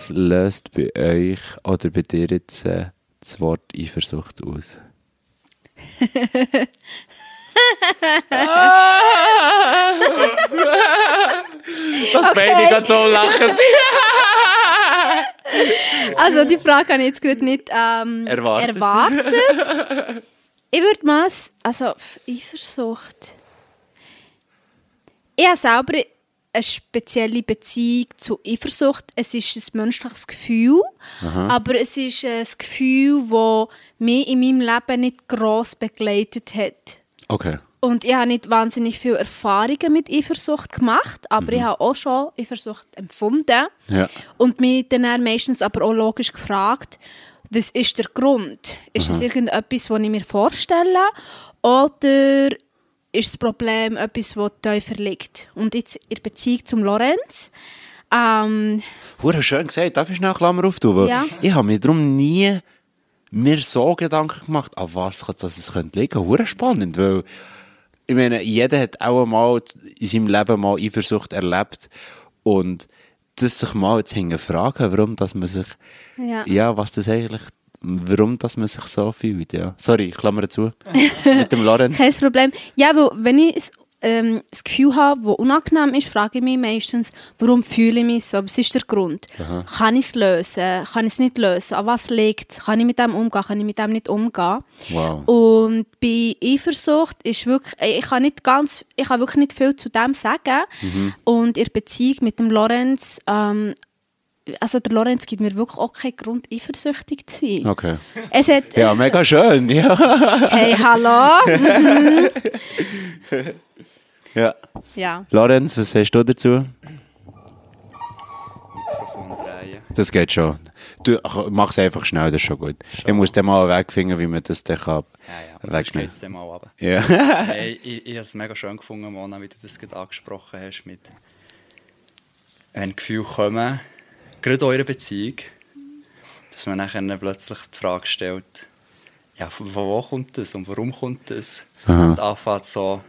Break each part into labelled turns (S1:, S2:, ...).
S1: Was löst bei euch oder bei dir jetzt äh, das Wort Eifersucht aus? das okay. beide gerade so lachen
S2: Also die Frage habe ich jetzt gerade nicht ähm, erwartet. erwartet. Ich würde mal, also Eifersucht. Ich habe selber eine spezielle Beziehung zu Eifersucht. Es ist ein menschliches Gefühl, Aha. aber es ist ein Gefühl, das mich in meinem Leben nicht gross begleitet hat.
S1: Okay.
S2: Und ich habe nicht wahnsinnig viele Erfahrungen mit Eifersucht gemacht, aber mhm. ich habe auch schon Eifersucht empfunden.
S1: Ja.
S2: Und mich dann meistens aber auch logisch gefragt, was ist der Grund? Ist Aha. das irgendetwas, was ich mir vorstelle? Oder ist das Problem etwas, das tiefer liegt? Und jetzt in Beziehung zum Lorenz. Ähm,
S1: Hure schön gesagt, darf ich schnell Klammer auftun? Ja. Ich habe mir darum nie mir so Gedanken gemacht, an was das es könnte liegen. Hure spannend, weil ich meine, jeder hat auch einmal in seinem Leben mal Eifersucht erlebt und das sich mal jetzt hinterfragen, warum dass man sich, ja. ja, was das eigentlich, warum dass man sich so fühlt, ja. Sorry, ich klammer zu, mit dem Lorenz.
S2: Kein Problem. Ja, weil wenn ich ähm, das Gefühl habe, das unangenehm ist, frage ich mich meistens, warum fühle ich mich so? Was ist der Grund? Aha. Kann ich es lösen? Kann ich es nicht lösen? An was liegt es? Kann ich mit dem umgehen? Kann ich mit dem nicht umgehen?
S1: Wow.
S2: Und bei Eifersucht ist wirklich, ich kann nicht ganz, ich kann wirklich nicht viel zu dem sagen. Mhm. Und in Beziehung mit dem Lorenz, ähm, also der Lorenz gibt mir wirklich auch keinen Grund, eifersüchtig zu sein.
S1: Okay.
S2: Es hat,
S1: ja, mega schön, ja.
S2: hey, hallo. Mhm.
S1: Ja.
S2: ja.
S1: Lorenz, was sagst du dazu?
S3: Mikrofon drehen.
S1: Das geht schon. Du mach es einfach schnell, das ist schon gut. Schon. Ich muss dann mal wegfinden, wie man das dann kann.
S3: Ja, ja, wegnehmen. sonst dann mal runter.
S1: Ja.
S3: hey, ich, ich habe es mega schön gefunden, Mona, wie du das gerade angesprochen hast, mit wenn Gefühle kommen, gerade eurer Beziehung, dass man dann plötzlich die Frage stellt, ja, von wo kommt das und warum kommt das? Aha. Und anfängt so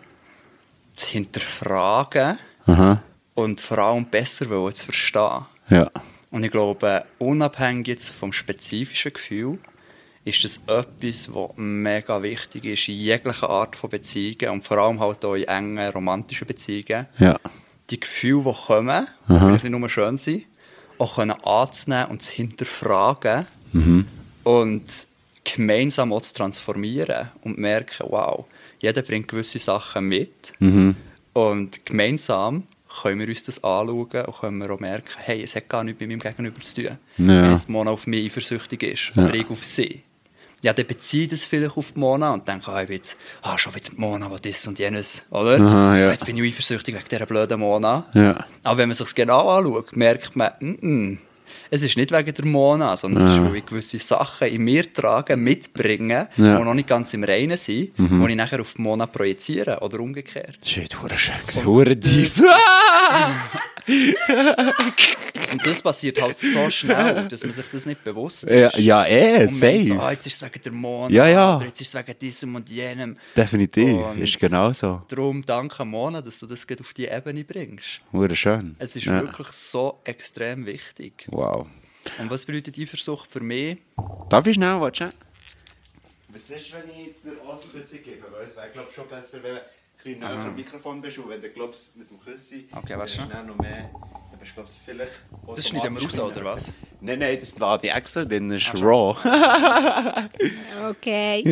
S3: zu hinterfragen
S1: Aha.
S3: und vor allem besser zu verstehen.
S1: Ja.
S3: Und ich glaube, unabhängig jetzt vom spezifischen Gefühl, ist das etwas, was mega wichtig ist in jeglicher Art von Beziehungen und vor allem halt auch in engen romantischen Beziehungen.
S1: Ja.
S3: Die Gefühle, die kommen, die vielleicht nicht nur schön sind, auch können anzunehmen und zu hinterfragen
S1: mhm.
S3: und gemeinsam auch zu transformieren und merken, wow, jeder bringt gewisse Sachen mit.
S1: Mhm.
S3: Und gemeinsam können wir uns das anschauen und können wir auch merken, hey, es hat gar nichts mit meinem Gegenüber zu tun. Ja. Wenn es Mona auf mich eifersüchtig ist ja. oder ich auf sie. Ja, dann beziehe das vielleicht auf die Mona und denke, ah, jetzt, ah, schon wieder die Mona, was das und jenes, oder?
S1: Aha, ja.
S3: Jetzt bin ich eifersüchtig wegen dieser blöden Mona.
S1: Ja.
S3: Aber wenn man sich genau anschaut, merkt man, mm -mm, es ist nicht wegen der Mona, sondern es ist, weil ich gewisse Sachen in mir trage, mitbringen, ja. die noch nicht ganz im Reinen sind, mhm. die ich nachher auf die Mona projiziere oder umgekehrt.
S1: Das ist echt schön, hure tief.
S3: Und das passiert halt so schnell, dass man sich das nicht bewusst
S1: ist. Ja, ja eh, safe.
S3: So, ah, jetzt ist es wegen der Mona,
S1: ja, ja.
S3: oder jetzt ist es wegen diesem und jenem.
S1: Definitiv, und ist genau so.
S3: Darum danke Mona, dass du das auf die Ebene bringst.
S1: Hure schön.
S3: Es ist ja. wirklich so extrem wichtig.
S1: Wow.
S3: Und was bedeutet Eifersucht für mich?
S1: Darf ich schnell, warte Was ist, wenn ich dir Ausflüsse gebe? Weil es wäre, glaube ich, schon besser, wenn bisschen näher am Mikrofon bist und wenn du glaubst, mit dem Küssi
S3: okay, weißt du?
S1: noch mehr, dann bist du vielleicht
S3: Das schneiden wir raus, oder was?
S1: Nein, nein, das lade ich extra, dann ist Ach, raw.
S2: okay.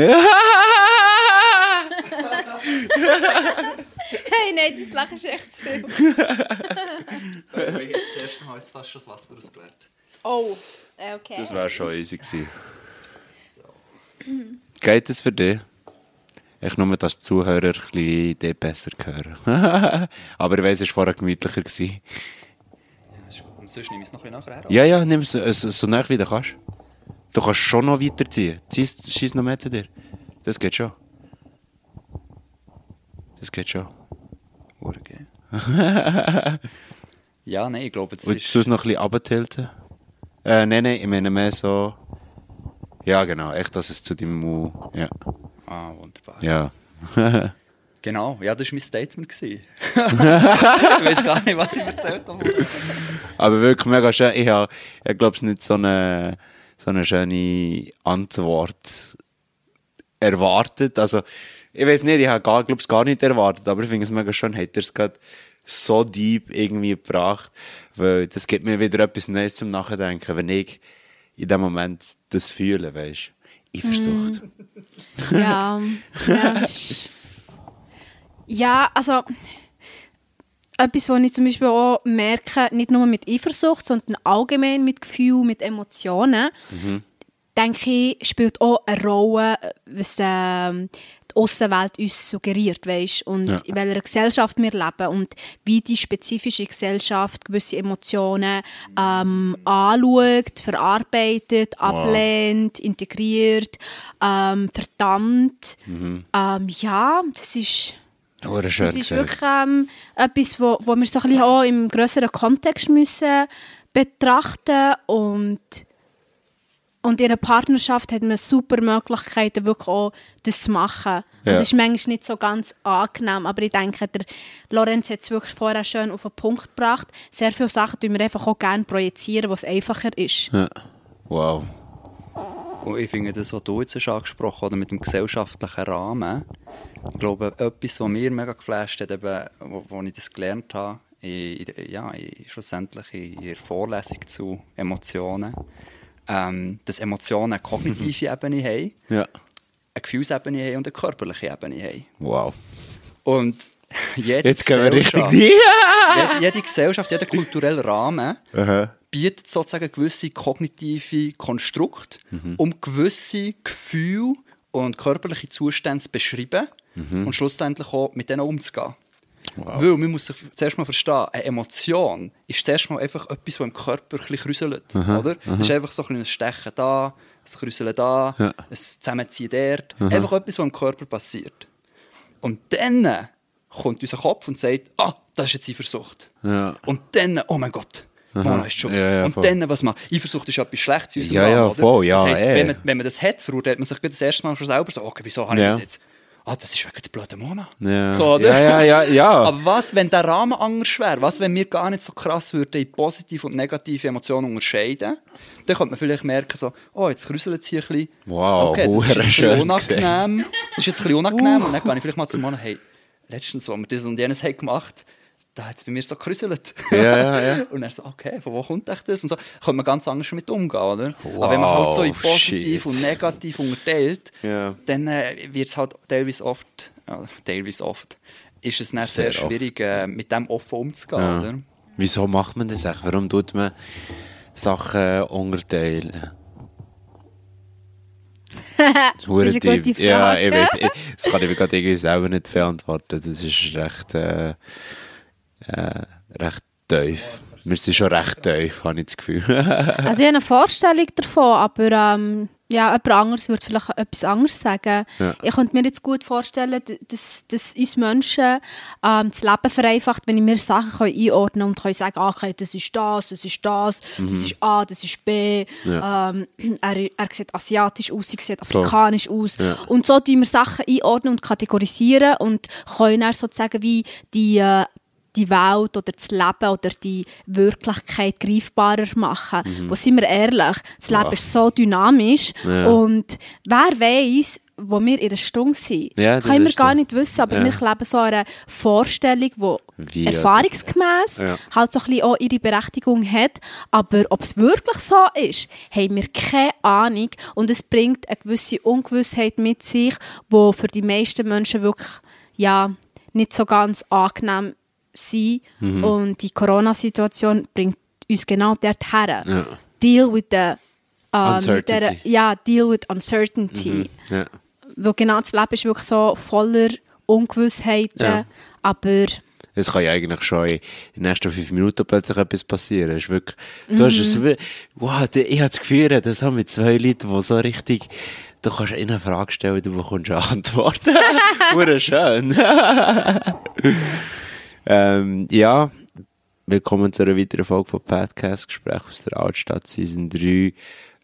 S2: hey, nein, das Lachen ist echt zu viel.
S3: ich habe jetzt erst mal jetzt fast schon das Wasser ausgeleert.
S2: Oh, okay.
S1: Das wäre schon easy gewesen. So. Geht das für dich? Ich nur, dass die Zuhörer ein bisschen besser hören. Aber ich weiss, es war vorher gemütlicher. Gewesen.
S3: Ja, Und sonst nehme ich es noch ein bisschen nachher
S1: Ja, ja, nimm es so, so nah wie du kannst. Du kannst schon noch weiterziehen. Schieß noch mehr zu dir. Das geht schon. Das geht schon.
S3: Okay. ja, nein, ich glaube, das
S1: Willst ist... Willst du es noch ein bisschen runtertilten? Äh, nein, nein, ich meine mehr so... Ja, genau, echt, dass es zu deinem Mund... Ja.
S3: Ah, wunderbar.
S1: Ja.
S3: genau, ja, das war mein Statement. weiß gar nicht, was ich erzählt habe.
S1: Aber wirklich mega schön. Ich habe, ich glaube, es nicht so eine, so eine schöne Antwort erwartet. Also, ich weiß nicht, ich habe, glaube es gar nicht erwartet, aber ich finde es mega schön, hat er es gerade so deep irgendwie gebracht, weil das gibt mir wieder etwas Neues zum Nachdenken, wenn ich in dem Moment das fühle, weißt du. Eifersucht.
S2: Mm. Ja, ja, ja, also etwas, was ich zum Beispiel auch merke, nicht nur mit Eifersucht, sondern allgemein mit Gefühl, mit Emotionen, mhm. denke ich, spielt auch eine Rolle, was ähm, die Außenwelt uns suggeriert, weißt? und ja. in welcher Gesellschaft wir leben und wie die spezifische Gesellschaft gewisse Emotionen ähm, anschaut, verarbeitet, wow. ablehnt, integriert, ähm, verdammt. Mhm. Ähm, ja, das ist das ist wirklich ähm, etwas, wo, wo wir so ein bisschen auch im größeren Kontext müssen betrachten und und in einer Partnerschaft hat man super Möglichkeiten, wirklich auch das zu machen. Ja. Und das ist manchmal nicht so ganz angenehm, aber ich denke, der Lorenz hat es wirklich vorher schön auf den Punkt gebracht. Sehr viele Sachen tun wir einfach auch gerne projizieren, was einfacher ist.
S1: Ja. Wow.
S3: Und ich finde das, was du jetzt hast angesprochen hast, mit dem gesellschaftlichen Rahmen, ich glaube, etwas, was mir mega geflasht hat, eben, wo, wo ich das gelernt habe, in, ja, in, schlussendlich in der Vorlesung zu Emotionen, ähm, dass Emotionen eine kognitive Ebene haben,
S1: ja.
S3: eine Gefühlsebene haben und eine körperliche Ebene haben.
S1: Wow.
S3: Und jede
S1: Jetzt gehen wir richtig
S3: jede, jede Gesellschaft, jeder kulturelle Rahmen
S1: Aha.
S3: bietet sozusagen gewisse kognitive Konstrukte, mhm. um gewisse Gefühle und körperliche Zustände zu beschreiben mhm. und schlussendlich auch mit denen umzugehen. Wow. Weil man muss sich zuerst mal verstehen, eine Emotion ist zuerst mal einfach etwas, das im Körper ein bisschen krüselt. Oder? Es ist einfach so ein Stechen da, ein Krüseln da, ja. ein Zusammenziehen dort. Aha. Einfach etwas, was im Körper passiert. Und dann kommt unser Kopf und sagt, ah, das ist jetzt Eifersucht.
S1: Ja.
S3: Und dann, oh mein Gott, Mona ist schon.
S1: Ja, ja,
S3: und dann, was man, Eifersucht ist etwas Schlechtes in unserem
S1: ja, ja, voll, ja,
S3: das heisst, wenn, man, wenn man das hat, verurteilt man sich das erste Mal schon selber so, okay, wieso habe ich das jetzt? Ah, das ist wegen der blöden Mona.
S1: Ja. So, oder? ja, ja, ja.
S3: Aber was, wenn der Rahmen anders wäre? Was, wenn wir gar nicht so krass würden in positive und negative Emotionen unterscheiden? Dann könnte man vielleicht merken, so, oh, jetzt krüselt es hier ein bisschen.
S1: Wow,
S3: okay, das ist ein bisschen unangenehm. Das ist jetzt ein bisschen unangenehm. Uh. Und dann kann ich vielleicht mal zu Mona, hey, letztens, wo wir das und jenes haben gemacht haben, da hat es bei mir so gerüsselt.
S1: Ja, ja, ja.
S3: und er so, okay, von wo kommt das? Und so kann man ganz anders damit umgehen, oder? Wow, Aber wenn man halt so in positiv shit. und negativ unterteilt,
S1: yeah.
S3: dann äh, wird es halt teilweise oft, ja, teilweise oft, ist es dann sehr, sehr schwierig, äh, mit dem offen umzugehen, ja. oder?
S1: Wieso macht man das eigentlich? Warum tut man Sachen unterteilen?
S2: das ist eine gute Frage.
S1: Ja, ich weiß, ich, das kann ich mir gerade irgendwie selber nicht beantworten. Das ist recht... Äh, äh, recht tief. Wir sind schon recht tief, habe ich das Gefühl.
S2: also ich habe eine Vorstellung davon, aber ähm, ja, jemand anderes würde vielleicht etwas anderes sagen. Ja. Ich könnte mir jetzt gut vorstellen, dass, dass uns Menschen ähm, das Leben vereinfacht, wenn ich mir Sachen kann einordnen und kann sagen, ah, okay, das ist das, das ist das, mhm. das ist A, das ist B. Ja. Ähm, er, er sieht asiatisch aus, er sieht afrikanisch so. aus. Ja. Und so tun wir Sachen einordnen und kategorisieren und können dann sozusagen wie die äh, die Welt oder das Leben oder die Wirklichkeit greifbarer machen. Mhm. Wo sind wir ehrlich? Das Leben ja. ist so dynamisch ja. und wer weiß, wo wir in einer Stunde sind,
S1: ja,
S2: können wir gar so. nicht wissen, aber ja. wir leben so eine Vorstellung, die erfahrungsgemäß ja. halt so ein bisschen auch ihre Berechtigung hat, aber ob es wirklich so ist, haben wir keine Ahnung und es bringt eine gewisse Ungewissheit mit sich, wo für die meisten Menschen wirklich ja, nicht so ganz angenehm sein. Mhm. Und die Corona-Situation bringt uns genau dorthin.
S1: Ja.
S2: Deal with the
S1: um, uncertainty. Der,
S2: ja, deal with uncertainty.
S1: Mhm. Ja.
S2: Weil genau das Leben ist wirklich so voller Ungewissheiten, ja. aber
S1: es kann ja eigentlich schon in den nächsten fünf Minuten plötzlich etwas passieren. Es ist wirklich, du hast es, mhm. wow, ich habe das Gefühl, das haben wir zwei Leute, die so richtig, du kannst ihnen eine Frage stellen, du bekommst eine Antwort. Wurde schön. Ähm, ja, willkommen zu einer weiteren Folge von Podcast Gespräch aus der Altstadt, Season 3.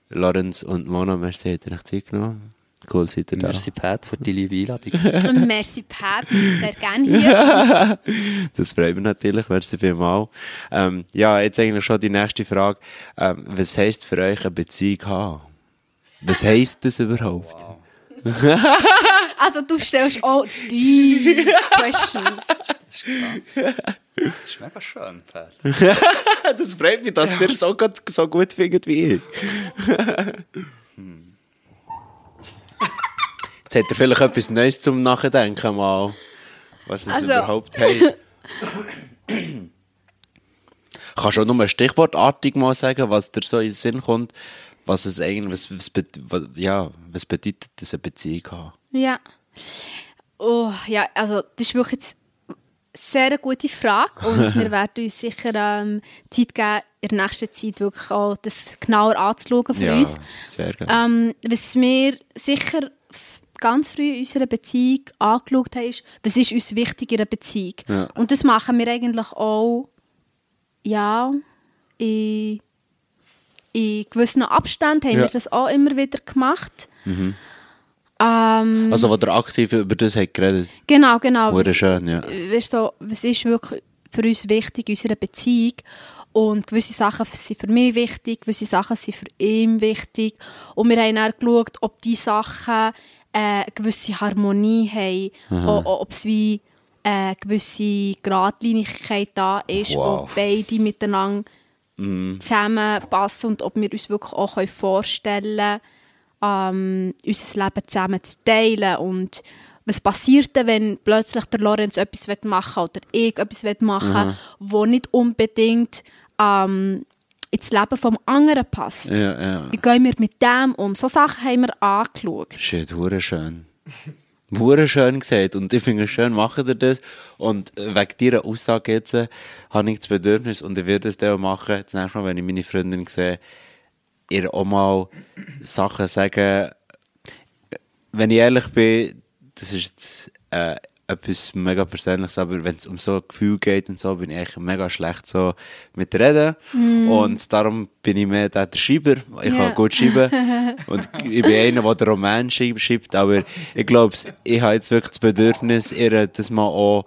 S1: Lorenz und Mona, merci, habt ihr euch Zeit genommen? Cool seid ihr da.
S3: Merci, Pat, für die liebe Einladung.
S2: Merci, Pat. Wir sind sehr gerne hier.
S1: das freut mich natürlich. Merci vielmals. Ähm, ja, jetzt eigentlich schon die nächste Frage. Ähm, was heisst für euch eine Beziehung haben? Was heisst das überhaupt? Wow.
S2: also du stellst auch die Questions.
S3: Das ist krass. Das ist mega schön, Pat.
S1: das freut mich, dass ja. ihr so gut, so gut findet wie ich. hm. Jetzt hat er vielleicht etwas Neues zum Nachdenken mal, was es also. überhaupt heißt. Kannst du auch nur ein stichwortartig mal sagen, was dir so in den Sinn kommt, was es eigentlich, was, was, was, ja, was bedeutet das eine Beziehung haben?
S2: Ja. Oh, ja, also das ist wirklich jetzt sehr eine gute Frage und wir werden uns sicher ähm, Zeit geben, in der nächsten Zeit wirklich auch das genauer anzuschauen für
S1: ja,
S2: uns.
S1: sehr gerne.
S2: Ähm, was wir sicher ganz früh in unserer Beziehung angeschaut haben, ist, was ist uns wichtig in einer Beziehung. Ja. Und das machen wir eigentlich auch, ja, in, in gewissen Abständen haben ja. wir das auch immer wieder gemacht. Mhm. Ähm,
S1: also, wo der aktiv über das hat geredet
S2: Genau, genau.
S1: Was, schön, ja.
S2: Weißt so, was ist wirklich für uns wichtig in unserer Beziehung? Und gewisse Sachen sind für mich wichtig, gewisse Sachen sind für ihn wichtig. Und wir haben dann geschaut, ob diese Sachen äh, eine gewisse Harmonie haben, ob es wie eine äh, gewisse Gradlinigkeit da ist, wow. ob beide miteinander mm. zusammenpassen und ob wir uns wirklich auch vorstellen können, ähm, unser Leben zusammen zu teilen und was passiert denn, wenn plötzlich der Lorenz etwas machen will oder ich etwas machen will, mhm. wo nicht unbedingt ähm, ins Leben vom anderen passt.
S1: Ja, ja.
S2: Wie gehen wir mit dem um? So Sachen haben wir angeschaut.
S1: Shit, hure schön. Hure schön gesagt. Und ich finde es schön, machen ihr das. Und äh, wegen dieser Aussage jetzt äh, habe ich das Bedürfnis und ich werde es dann auch machen, das nächste Mal, wenn ich meine Freundin sehe, ihr auch mal Sachen sagen. Wenn ich ehrlich bin, das ist jetzt äh, etwas mega Persönliches, aber wenn es um so Gefühl geht und so, bin ich eigentlich mega schlecht so mit Reden. Mm. Und darum bin ich mehr der, der Schreiber. Ich yeah. kann gut schreiben. und ich bin einer, der den Roman schreibt. Aber ich glaube, ich habe jetzt wirklich das Bedürfnis, ihr das mal auch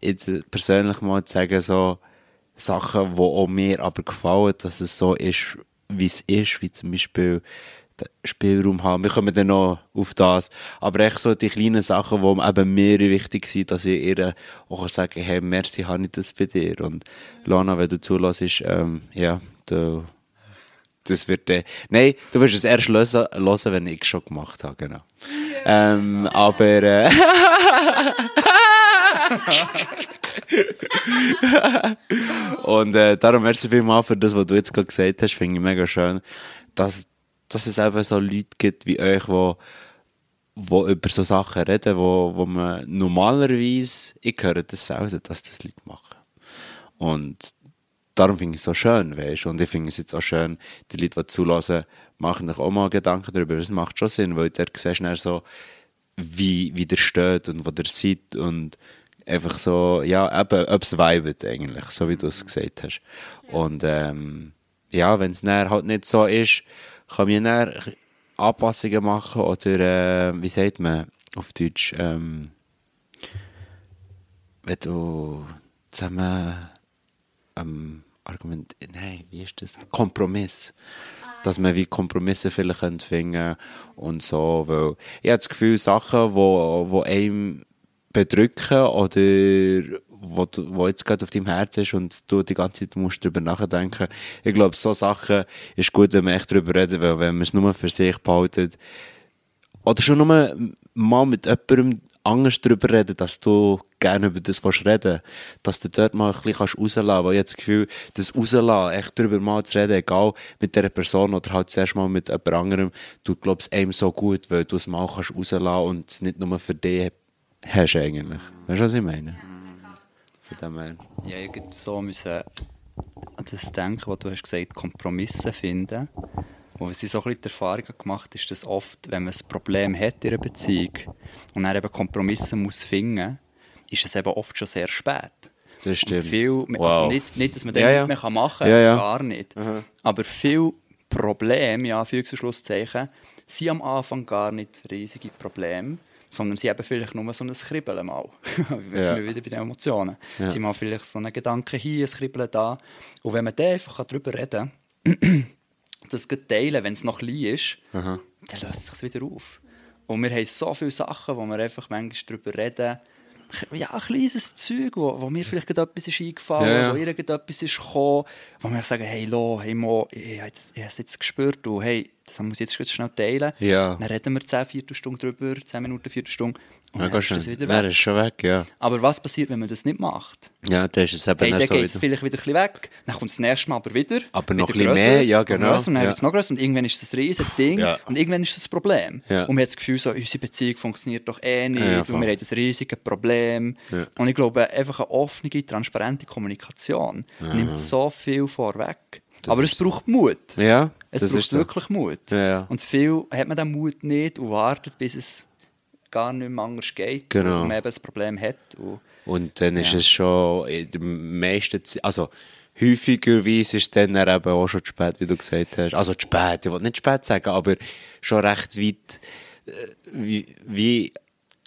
S1: jetzt persönlich mal zu sagen, so Sachen, die auch mir aber gefallen, dass es so ist, wie es ist, wie zum Beispiel Spielraum haben. Wir kommen dann noch auf das. Aber echt so die kleinen Sachen, die eben mir wichtig sind, dass ich ihr auch sagen kann, hey, merci, habe ich das bei dir. Und Lana, wenn du zulässt, ähm, ja, du, das wird äh, nein, du wirst es erst hören, hören wenn ich es schon gemacht habe, genau. Yeah. Ähm, aber, äh, und äh, darum merci vielmals für das, was du jetzt gerade gesagt hast, finde ich mega schön, dass dass es eben so Leute gibt wie euch, die wo über so Sachen reden, wo, wo man normalerweise, ich höre das selten, dass das Leute machen. Und darum finde ich es so schön, weißt Und ich finde es jetzt auch schön, die Leute, die zulassen, machen sich auch mal Gedanken darüber. Das macht schon Sinn, weil der siehst du so, wie, wie der steht und wo der sieht und einfach so, ja, eben, ob es vibet eigentlich, so wie du es gesagt hast. Und ähm, ja, wenn es halt nicht so ist, kann man dann Anpassungen machen oder, äh, wie sagt man auf Deutsch, ähm, wenn du zusammen ähm, Argument, nein, wie ist das? Kompromiss. Dass man wie Kompromisse vielleicht finden und so, weil ich habe das Gefühl, Sachen, wo, wo einem bedrücken oder wo, wo jetzt gerade auf deinem Herz ist und du die ganze Zeit musst darüber nachdenken. Ich glaube, so Sachen ist gut, wenn man echt darüber reden, weil wenn man es nur für sich behaltet, oder schon nur mal mit jemandem anders darüber reden, dass du gerne über das reden dass du dort mal ein bisschen rauslassen kannst, weil ich das Gefühl, das rauslassen, echt darüber mal zu reden, egal mit dieser Person oder halt zuerst mal mit jemand anderem, du glaubst einem so gut, weil du es mal kannst rauslassen und es nicht nur für dich hast eigentlich. Weißt du, was ich meine?
S3: Von dem her. Ja, ich so müssen an das denken, was du hast gesagt, Kompromisse finden. Und was ich so ein bisschen die Erfahrung gemacht ist, dass oft, wenn man ein Problem hat in einer Beziehung und dann eben Kompromisse muss finden, ist es eben oft schon sehr spät.
S1: Das stimmt.
S3: viel, also wow. nicht, nicht, dass man das ja, nicht mehr machen kann,
S1: ja, ja.
S3: gar nicht. Aha. Aber viele Probleme, ja, Anführungs- und Schlusszeichen, sind am Anfang gar nicht riesige Probleme, sondern sie haben vielleicht nur so ein Kribbeln mal. Jetzt
S1: Ja.
S3: sind wir wieder bei den Emotionen.
S1: Ja.
S3: Sie haben vielleicht so einen Gedanken hier, ein Kribbeln da. Und wenn man da einfach darüber reden kann, das teilen, wenn es noch klein ist, dann löst es sich wieder auf. Und wir haben so viele Sachen, wo wir einfach manchmal darüber reden. Ja, ein kleines Zeug, wo, wo mir vielleicht etwas ist eingefallen
S1: Ja, ja.
S3: wo irgendetwas ist gekommen, wo wir sagen, hey, lo, hey, Mo, ich, habe jetzt- ich habe es jetzt gespürt und hey, das muss ich jetzt schnell teilen.
S1: Ja.
S3: Dann reden wir 10 Viertelstunden drüber, 10 Minuten, Viertelstunde und
S1: Mega schön. Wäre es schon weg, ja.
S3: Aber was passiert, wenn man das nicht macht?
S1: Ja, dann ist es eben
S3: Hey,
S1: dann so
S3: geht es
S1: wieder.
S3: vielleicht wieder ein bisschen weg, dann kommt es das nächste Mal aber wieder.
S1: Aber noch ein bisschen
S3: grösser,
S1: mehr, ja, genau.
S3: grösser, Und dann
S1: Ja.
S3: wird es noch grösser und irgendwann ist das ein riesen Ding
S1: Ja.
S3: und irgendwann ist das ein Problem.
S1: Ja.
S3: Und man hat das Gefühl, so, unsere Beziehung funktioniert doch eh nicht
S1: Ja,
S3: und wir haben ein riesiges Problem. Und ich glaube, einfach eine offene, transparente Kommunikation nimmt so viel vorweg.
S1: Das
S3: aber es braucht Mut.
S1: Ja,
S3: Es
S1: das
S3: braucht
S1: ist so.
S3: wirklich Mut. Und viel hat man den Mut nicht und wartet, bis es gar nicht mehr anders geht
S1: Genau.
S3: und man eben ein Problem hat. Und
S1: Und dann ist
S3: Ja.
S1: es schon in der meisten Zeit, also häufigerweise ist es dann eben auch schon zu spät, wie du gesagt hast. Also zu spät, ich will nicht spät sagen, aber schon recht weit, äh, wie, wie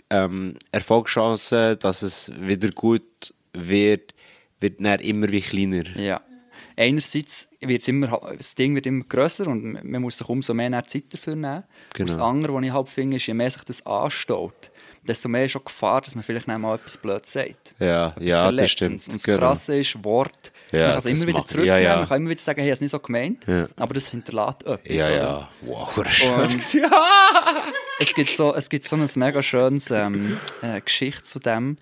S1: ähm, Erfolgschancen, dass es wieder gut wird, wird dann immer wie kleiner.
S3: Ja. Einerseits wird's immer, das Ding wird immer grösser und man- muss sich umso mehr Zeit dafür nehmen.
S1: Genau.
S3: Und das andere, was ich halt finde, ist, je mehr sich das anstaut, desto mehr ist schon Gefahr, dass man vielleicht mal etwas blöd sagt.
S1: Ja,
S3: Etwas
S1: ja, das stimmt,
S3: Und das
S1: genau.
S3: Krasse ist, Wort,
S1: Ja,
S3: man kann es
S1: das
S3: immer wieder zurücknehmen,
S1: ja, ja.
S3: man kann immer wieder sagen, hey, ich habe es nicht so gemeint,
S1: Ja.
S3: aber das hinterlässt etwas.
S1: Ja, ja. Wow, schön.
S3: Und es gibt so, es gibt so ein mega schönes ähm, äh, Geschichte zu dem,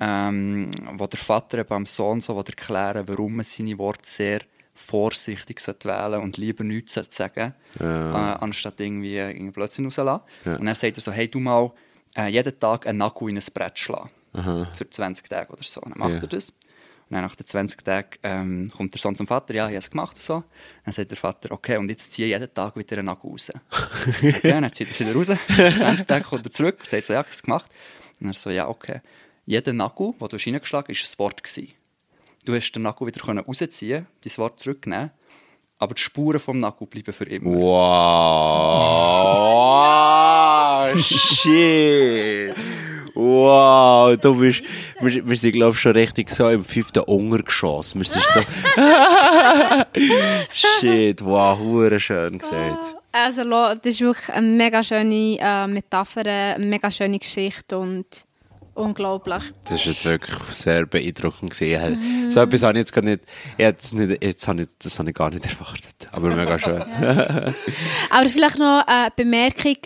S3: ähm, wo der Vater eben am Sohn so erklären warum man seine Worte sehr vorsichtig sollte wählen und lieber nichts sagen äh, anstatt irgendwie, irgendwie Blödsinn rauslassen.
S1: Ja.
S3: Und dann sagt er so, hey, du mal äh, jeden Tag einen Nagel in ein Brett schlagen. Für 20 Tage oder so. Und dann macht
S1: Ja.
S3: er das. Und dann nach den 20 Tagen ähm, kommt der Sohn zum Vater, ja, ich habe es gemacht und so. Dann sagt der Vater, okay, und jetzt ziehe ich jeden Tag wieder einen Nagel raus. ja, dann zieht er es wieder raus. Nach 20 Tagen kommt er zurück, sagt so, ja, ich habe es gemacht. Und er so, ja, okay. Jeder Nagel, den du hast reingeschlagen hast, war ein Wort. Gewesen. Du hast den Nagel wieder können rausziehen, dein Wort zurücknehmen, aber die Spuren vom Nagel bleiben für immer.
S1: Wow, shit. Wow, du bist, wir, wir sind glaube ich schon richtig so im fünften Untergeschoss. Wir sind so, shit, wow, hure schön gesagt.
S2: Also, das ist wirklich eine mega schöne äh, Metapher, eine mega schöne Geschichte und unglaublich.
S1: Das ist jetzt wirklich sehr beeindruckend gewesen. So etwas habe ich jetzt gar nicht, es nicht, jetzt habe ich, das habe ich gar nicht erwartet. Aber mega schön.
S2: Aber vielleicht noch eine Bemerkung,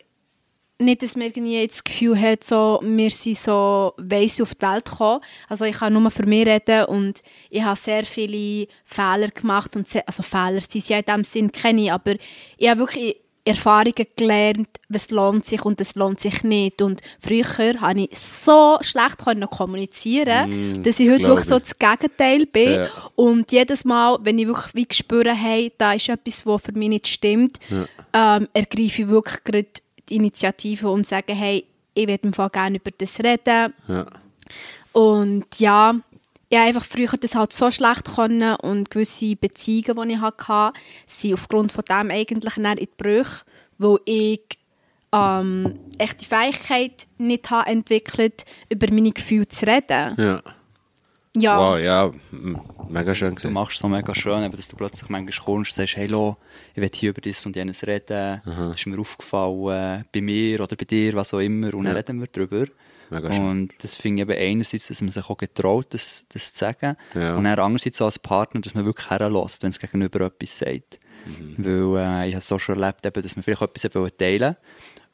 S2: nicht, dass man irgendwie jetzt das Gefühl hat, so, wir sind so weiss auf die Welt gekommen. Also ich kann nur für mich reden und ich habe sehr viele Fehler gemacht. Und sehr, also Fehler sind sie ja in dem Sinn keine, aber ich habe wirklich Erfahrungen gelernt, was lohnt sich und was lohnt sich nicht. Und früher konnte ich so schlecht kommunizieren, dass ich heute wirklich so das Gegenteil bin.
S1: Ja.
S2: Und jedes Mal, wenn ich wirklich wie spüre, hey, da ist etwas, was für mich nicht stimmt, ähm, ergreife ich wirklich gerade die Initiative und sage, hey, ich würde im Fall gerne über das reden.
S1: Ja.
S2: Und ja, ich einfach früher das halt so schlecht können und gewisse Beziehungen, die ich hatte, sind aufgrund von dem eigentlich in die Brüche, wo ich ähm, echt die Fähigkeit nicht habe entwickelt, über meine Gefühle zu reden.
S1: ja.
S2: Ja,
S1: Wow, ja, mega schön
S3: Du
S1: gesagt.
S3: machst es so mega schön, dass du plötzlich manchmal kommst und sagst, hey, lo, ich will hier über das und jenes reden, das ist mir aufgefallen, bei mir oder bei dir, was auch immer, und dann
S1: Ja.
S3: reden wir darüber.
S1: Mega schön.
S3: Und das finde ich eben einerseits, dass man sich auch getraut, das, das zu sagen,
S1: Ja.
S3: und dann andererseits auch als Partner, dass man wirklich herlässt, wenn es gegenüber etwas sagt.
S1: Mhm.
S3: Weil äh, ich habe es so schon erlebt, eben, dass man vielleicht etwas wollte teilen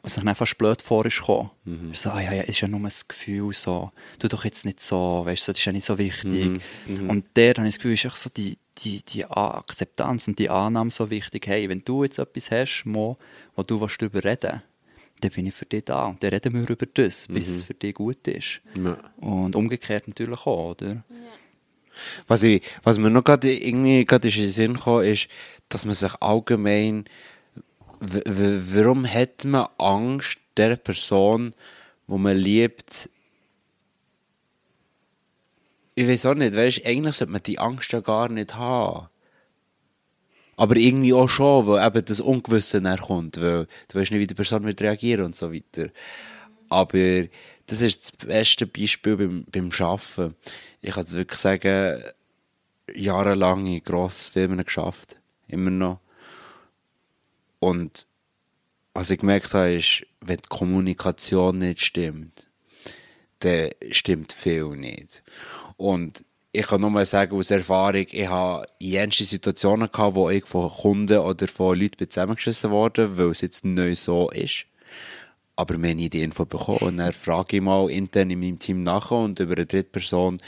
S3: und sich dann fast blöd vor ist gekommen.
S1: Mhm.
S3: So, ah, ja, ja, ist ja nur ein Gefühl, so, tu doch jetzt nicht so, weißt du, das ist ja nicht so wichtig.
S1: Mhm.
S3: Und der habe ich das Gefühl, ist so die, die, die Akzeptanz und die Annahme so wichtig. Hey, wenn du jetzt etwas hast, Mo, wo du willst darüber reden dann bin ich für dich da. Und dann reden wir über das, bis es für dich gut ist.
S1: Ja.
S3: Und umgekehrt natürlich auch, oder?
S1: Was, ich, was mir noch gerade irgendwie gerade in den Sinn kam, ist, dass man sich allgemein, warum hat man Angst, der Person, wo man liebt, ich weiß auch nicht, weißt, eigentlich sollte man die Angst ja gar nicht haben. Aber irgendwie auch schon, weil eben das Ungewisse kommt, weil du weißt nicht, wie die Person wird reagieren und so weiter. Aber das ist das beste Beispiel beim, beim Arbeiten. Ich kann es wirklich sagen, jahrelang in grossen Firmen geschafft. Immer noch. Und was ich gemerkt habe, ist, wenn die Kommunikation nicht stimmt, dann stimmt viel nicht. Und ich kann nur mal sagen, aus Erfahrung, ich habe jenste Situationen gehabt, wo ich von Kunden oder von Leuten zusammengeschissen wurde, weil es jetzt neu so ist. Aber wir haben nie die Info bekommen. Und dann frage ich mal intern in meinem Team nach und über eine dritte Person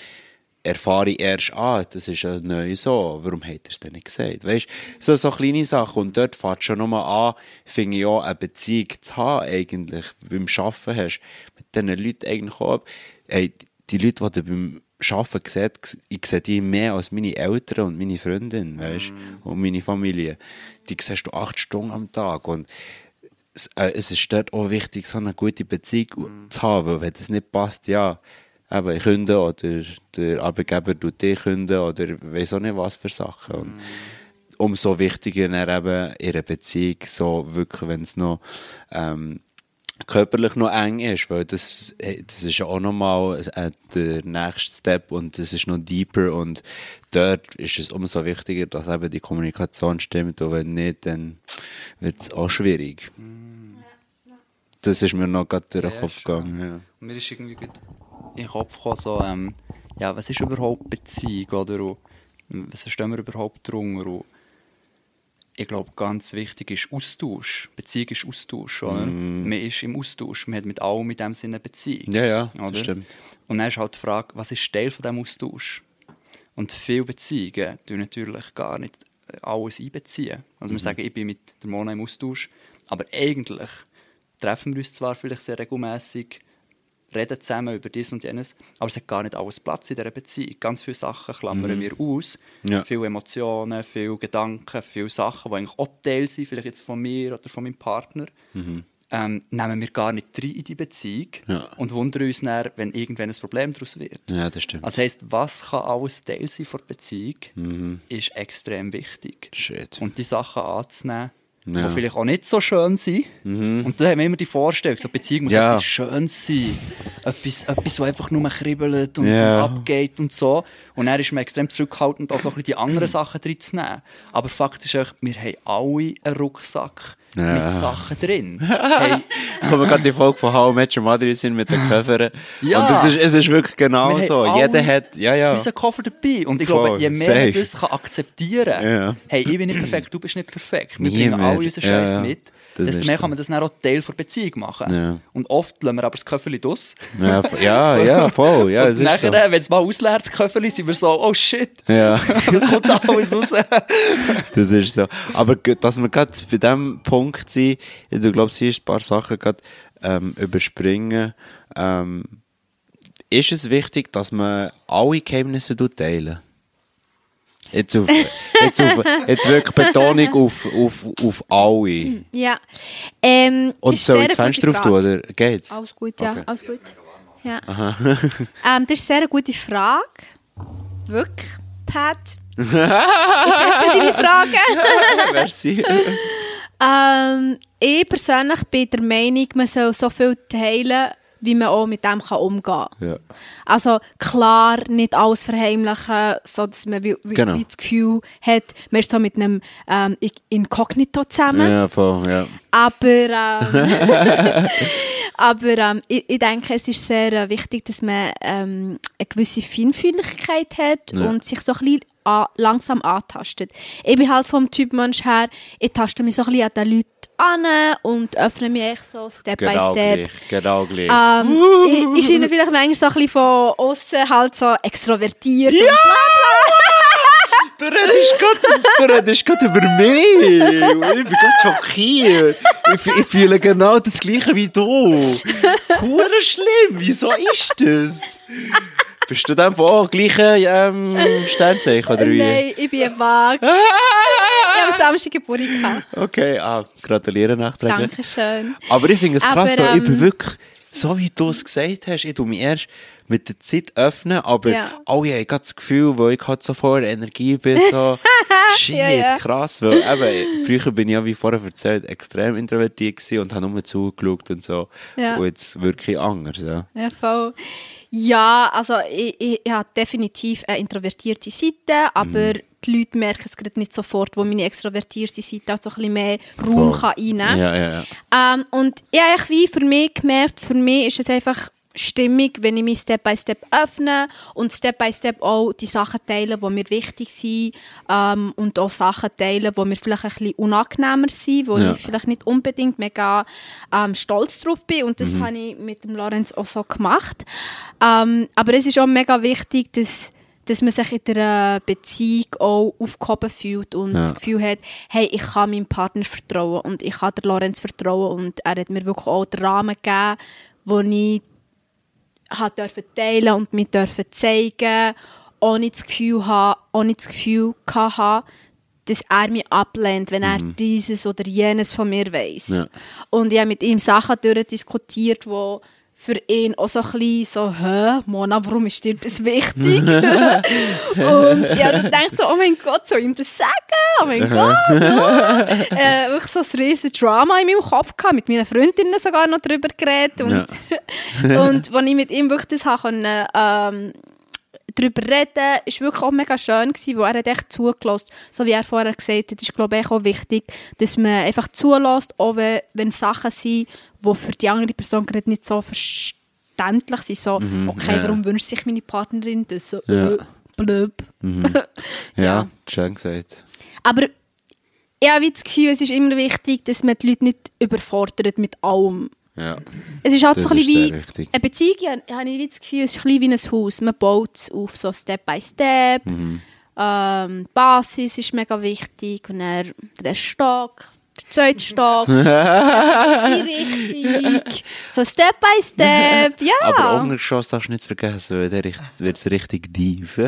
S1: erfahre ich erst, ah, das ist ja neu so, warum hat er es denn nicht gesagt? Weißt so, so kleine Sachen. Und dort fährt schon nochmal an, finde ich auch eine Beziehung zu haben, eigentlich, beim Arbeiten hast. Mit diesen Leuten eigentlich auch. Ey, die Leute, die du beim Arbeiten siehst, ich sehe die mehr als meine Eltern und meine Freundin, weißt mm. und meine Familie. Die siehst du acht Stunden am Tag. Und es, äh, es ist dort auch wichtig, so eine gute Beziehung mm. zu haben, weil wenn das nicht passt, ja, eben Kunden oder der Arbeitgeber tut dich künden oder weiß auch nicht was für Sachen. Und umso wichtiger dann eben ihre Beziehung, so wirklich, wenn es noch ähm, körperlich noch eng ist, weil das, das ist ja auch nochmal der nächste Step und das ist noch deeper und dort ist es umso wichtiger, dass eben die Kommunikation stimmt und wenn nicht, dann wird es auch schwierig. Das ist mir noch gerade durch den Kopf gegangen. Ja.
S3: Mir ist irgendwie in den Kopf gekommen, so, ähm, ja, was ist überhaupt Beziehung, oder? Was verstehen wir überhaupt darunter? Ich glaube, ganz wichtig ist Austausch. Beziehung ist Austausch, oder? Mm. Man ist im Austausch. Man hat mit allem in dem Sinne eine Beziehung.
S1: Ja, ja, oder? das stimmt.
S3: Und dann ist halt die Frage, was ist Teil von diesem Austausch? Und viele Beziehungen tun natürlich gar nicht alles einbeziehen. Also wir mhm. sagen, ich bin mit der Mona im Austausch, aber eigentlich treffen wir uns zwar vielleicht sehr regelmäßig, reden zusammen über dies und jenes, aber es hat gar nicht alles Platz in dieser Beziehung. Ganz viele Sachen klammern mhm. wir aus, ja. viele Emotionen, viele Gedanken, viele Sachen, die eigentlich auch Teil sind, vielleicht jetzt von mir oder von meinem Partner, mhm. ähm, nehmen wir gar nicht rein in die Beziehung ja. und wundern uns dann, wenn irgendwann ein Problem daraus wird.
S1: Ja, das stimmt.
S3: Also heisst, was kann alles Teil sein von der Beziehung, mhm. ist extrem wichtig.
S1: Shit.
S3: Und die Sachen anzunehmen, ja. die vielleicht auch nicht so schön sind. Mhm. Und da haben wir immer die Vorstellung, so Beziehung muss ja. etwas Schönes sein. Etwas, etwas, was einfach nur kribbelt und, ja. und, abgeht und so. Und dann ist man extrem zurückhaltend, auch so ein bisschen die anderen Sachen drin zu nehmen. Aber Fakt ist auch, wir haben alle einen Rucksack ja. mit Sachen drin. hey.
S1: Es kommt gerade die Folge von How Your Mother sind mit den Koffern. Ja. Und das ist, es ist wirklich genau wir so. Jeder hat, ja, ja.
S3: Wir Koffer dabei. Und ich Voll. glaube, je mehr Safe. man das kann akzeptieren kann, ja. hey, ich bin nicht perfekt, du bist nicht perfekt. Wir bringen alle unseren Scheiß mit das desto mehr kann man das dann auch Teil der Beziehung machen. Ja. Und oft lassen wir aber das Köfferli aus.
S1: Ja, ja, ja, voll. Ja,
S3: und nachher, so. wenn es mal ausleert, das Köfferli, sind wir so, oh shit,
S1: ja.
S3: das kommt alles raus.
S1: das ist so. Aber dass wir gerade bei diesem Punkt sind, du glaubst, hier ein paar Sachen gerade ähm, überspringen, ähm, ist es wichtig, dass man alle Geheimnisse teilen Jetzt, auf, jetzt, auf, jetzt wirklich Betonung auf, auf, auf alle.
S2: Ja. Ähm,
S1: Und soll ich das Fenster auf tun, oder geht's?
S2: Alles gut, ja. Okay. Alles gut. Ja. ähm, das ist eine sehr gute Frage. Wirklich, Pat. ist jetzt deine Frage?
S1: Merci.
S2: ähm, ich persönlich bin der Meinung, man soll so viel teilen, wie man auch mit dem kann umgehen kann.
S1: Ja.
S2: Also klar, nicht alles verheimlichen, so dass man wie, wie, genau. das Gefühl hat, man ist so mit einem ähm, Inkognito zusammen.
S1: Ja, voll, ja.
S2: Aber, ähm, aber ähm, ich, ich, denke, es ist sehr äh, wichtig, dass man ähm, eine gewisse Feinfühligkeit hat ja. und sich so ein bisschen langsam antastet. Ich bin halt vom Typ Mensch her, ich taste mich so ein bisschen an den Leuten an und öffne mich so Step
S1: genau
S2: by Step.
S1: Gleich, genau gleich.
S2: Ähm, ich, scheine vielleicht manchmal so ein bisschen von außen halt so extrovertiert
S1: ja! und bla Du redest gerade über mich. Ich bin gerade schockiert. Ich, ich, fühle genau das Gleiche wie du. Hure schlimm. Wieso ist das? Bist du dann auch gleiche ähm, Sternzeichen oder wie?
S2: Nein, ich bin ein Waage. ich habe Samstag Geburtstag gehabt.
S1: Okay, ah, gratuliere nachträglich.
S2: Dankeschön.
S1: Aber ich finde es krass, Aber, ähm, ich bin ähm, wirklich, so wie du es gesagt hast, ich tue mich erst mit der Zeit öffnen, aber
S2: Ja.
S1: oh ja, ich habe das Gefühl, wo ich halt so voller Energie bin, so, shit,
S2: Ja, ja.
S1: krass, weil eben, früher bin ich ja, wie vorher erzählt, extrem introvertiert gewesen und habe nur zugeschaut und so.
S2: Ja.
S1: Und jetzt wirklich anders, ja.
S2: Ja, voll. Ja, also ich, ich, ich habe definitiv eine introvertierte Seite, aber die Leute merken es gerade nicht sofort, wo meine extrovertierte Seite auch so ein bisschen mehr Raum
S1: Voll.
S2: kann reinnehmen
S1: Ja, ja, ja.
S2: Ähm, und ich habe wie für mich gemerkt, für mich ist es einfach stimmig, wenn ich mich Step by Step öffne und Step by Step auch die Sachen teile, die mir wichtig sind ähm, und auch Sachen teile, die mir vielleicht ein bisschen unangenehmer sind, wo
S1: Ja.
S2: ich vielleicht nicht unbedingt mega ähm, stolz drauf bin und das habe ich mit dem Lorenz auch so gemacht. Ähm, aber es ist auch mega wichtig, dass dass man sich in der Beziehung auch aufgehoben fühlt und
S1: Ja.
S2: das Gefühl hat, hey, ich kann meinem Partner vertrauen und ich kann der Lorenz vertrauen und er hat mir wirklich auch den Rahmen gegeben, wo ich hat dürfen teilen und mir dürfen zeigen, ohne das Gefühl haben, ohne das Gefühl haben, dass er mich ablehnt, wenn er dieses oder jenes von mir weiß.
S1: Ja.
S2: Und ich habe mit ihm Sachen durchdiskutiert, wo für ihn auch so ein bisschen so, hä, Mona, warum ist dir das wichtig? und ich habe gedacht so, oh mein Gott, soll ich ihm das sagen? Oh mein Gott, ja. äh, wirklich so ein riesen Drama in meinem Kopf gehabt, mit meinen Freundinnen sogar noch darüber geredet und, und als ich mit ihm wirklich das habe können, ähm, darüber reden, war wirklich auch mega schön, gewesen, wo er hat echt zugelassen So wie er vorher gesagt hat, ist glaube ich auch wichtig, dass man einfach zulässt, auch wenn, wenn Sachen sind, die für die andere Person gerade nicht so verständlich sind. So, okay,
S1: ja.
S2: warum wünscht sich meine Partnerin das? So,
S1: Ja.
S2: blöb.
S1: Ja,
S2: Ja.
S1: schön gesagt.
S2: Aber ich habe das Gefühl, es ist immer wichtig, dass man die Leute nicht überfordert mit allem.
S1: Ja.
S2: Es ist halt
S1: Das
S2: so ein bisschen wie eine Beziehung, habe ich das Gefühl, es ist ein bisschen wie ein Haus. Man baut es auf, so Step by Step.
S1: Mhm.
S2: Ähm, die Basis ist mega wichtig und dann der erste Stock, der zweite Stock, die Richtung. So Step by Step, ja.
S1: Aber Untergeschoss darfst du nicht vergessen, weil dann wird es richtig tief.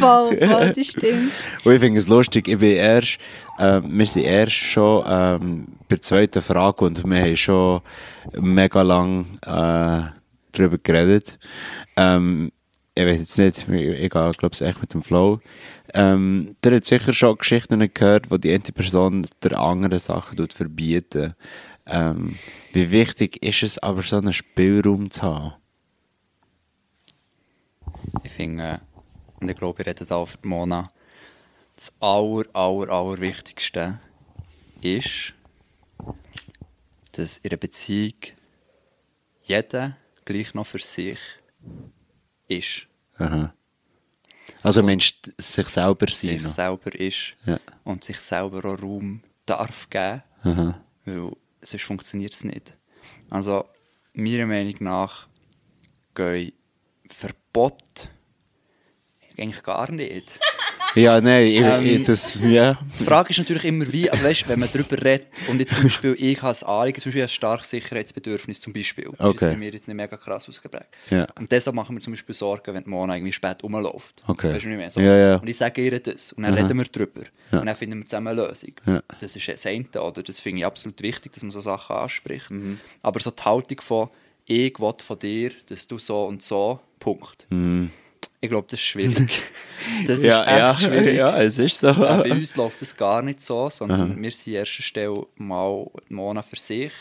S2: voll, voll, das stimmt.
S1: Und ich finde es lustig, ich bin erst, ähm, wir sind erst schon ähm, bei der zweiten Frage und wir haben schon mega lang äh, darüber geredet. Ähm, ich weiß jetzt nicht, ich glaube es echt mit dem Flow. Ähm, der hat sicher schon Geschichten gehört, wo die eine Person der anderen Sachen verbieten. Ähm, wie wichtig ist es aber, so einen Spielraum zu haben?
S3: Ich finde, und ich glaube, ich rede da für Mona, das aller, aller, aller Wichtigste ist, dass in einer Beziehung jeder gleich noch für sich ist.
S1: Aha. Also Mensch, sich selber sein.
S3: Sich
S1: noch.
S3: selber ist
S1: Ja.
S3: und sich selber auch Raum darf geben,
S1: Aha.
S3: weil sonst funktioniert es nicht. Also, meiner Meinung nach gehen Verbot eigentlich gar nicht.
S1: Ja, nein, ich,
S3: Ähm,
S1: ich, das, ja.
S3: Die Frage ist natürlich immer wie, aber weißt, wenn man darüber redet und jetzt zum Beispiel ich habe ein Anliegen, zum Beispiel ein starkes Sicherheitsbedürfnis zum Beispiel, das ist
S1: Okay.
S3: jetzt bei mir jetzt nicht mega krass ausgeprägt.
S1: Ja.
S3: Und deshalb machen wir zum Beispiel Sorgen, wenn die Mona irgendwie spät rumläuft.
S1: Okay.
S3: Weißt du, ich meine? So.
S1: Ja, ja.
S3: Und ich sage ihr das und dann reden wir drüber
S1: Ja.
S3: und dann finden wir zusammen eine Lösung.
S1: Ja.
S3: Das ist das eine, oder? Das finde ich absolut wichtig, dass man so Sachen anspricht.
S1: Mhm.
S3: Aber so die Haltung von ich will von dir, dass du so und so, Punkt. Ich glaube, das ist schwierig. Das ist
S1: Mhm. ja,
S3: echt
S1: ja,
S3: schwierig.
S1: ja, es ist so.
S3: Äh, bei uns läuft das gar nicht so, sondern wir sind an erster Stelle mal Mona für sich.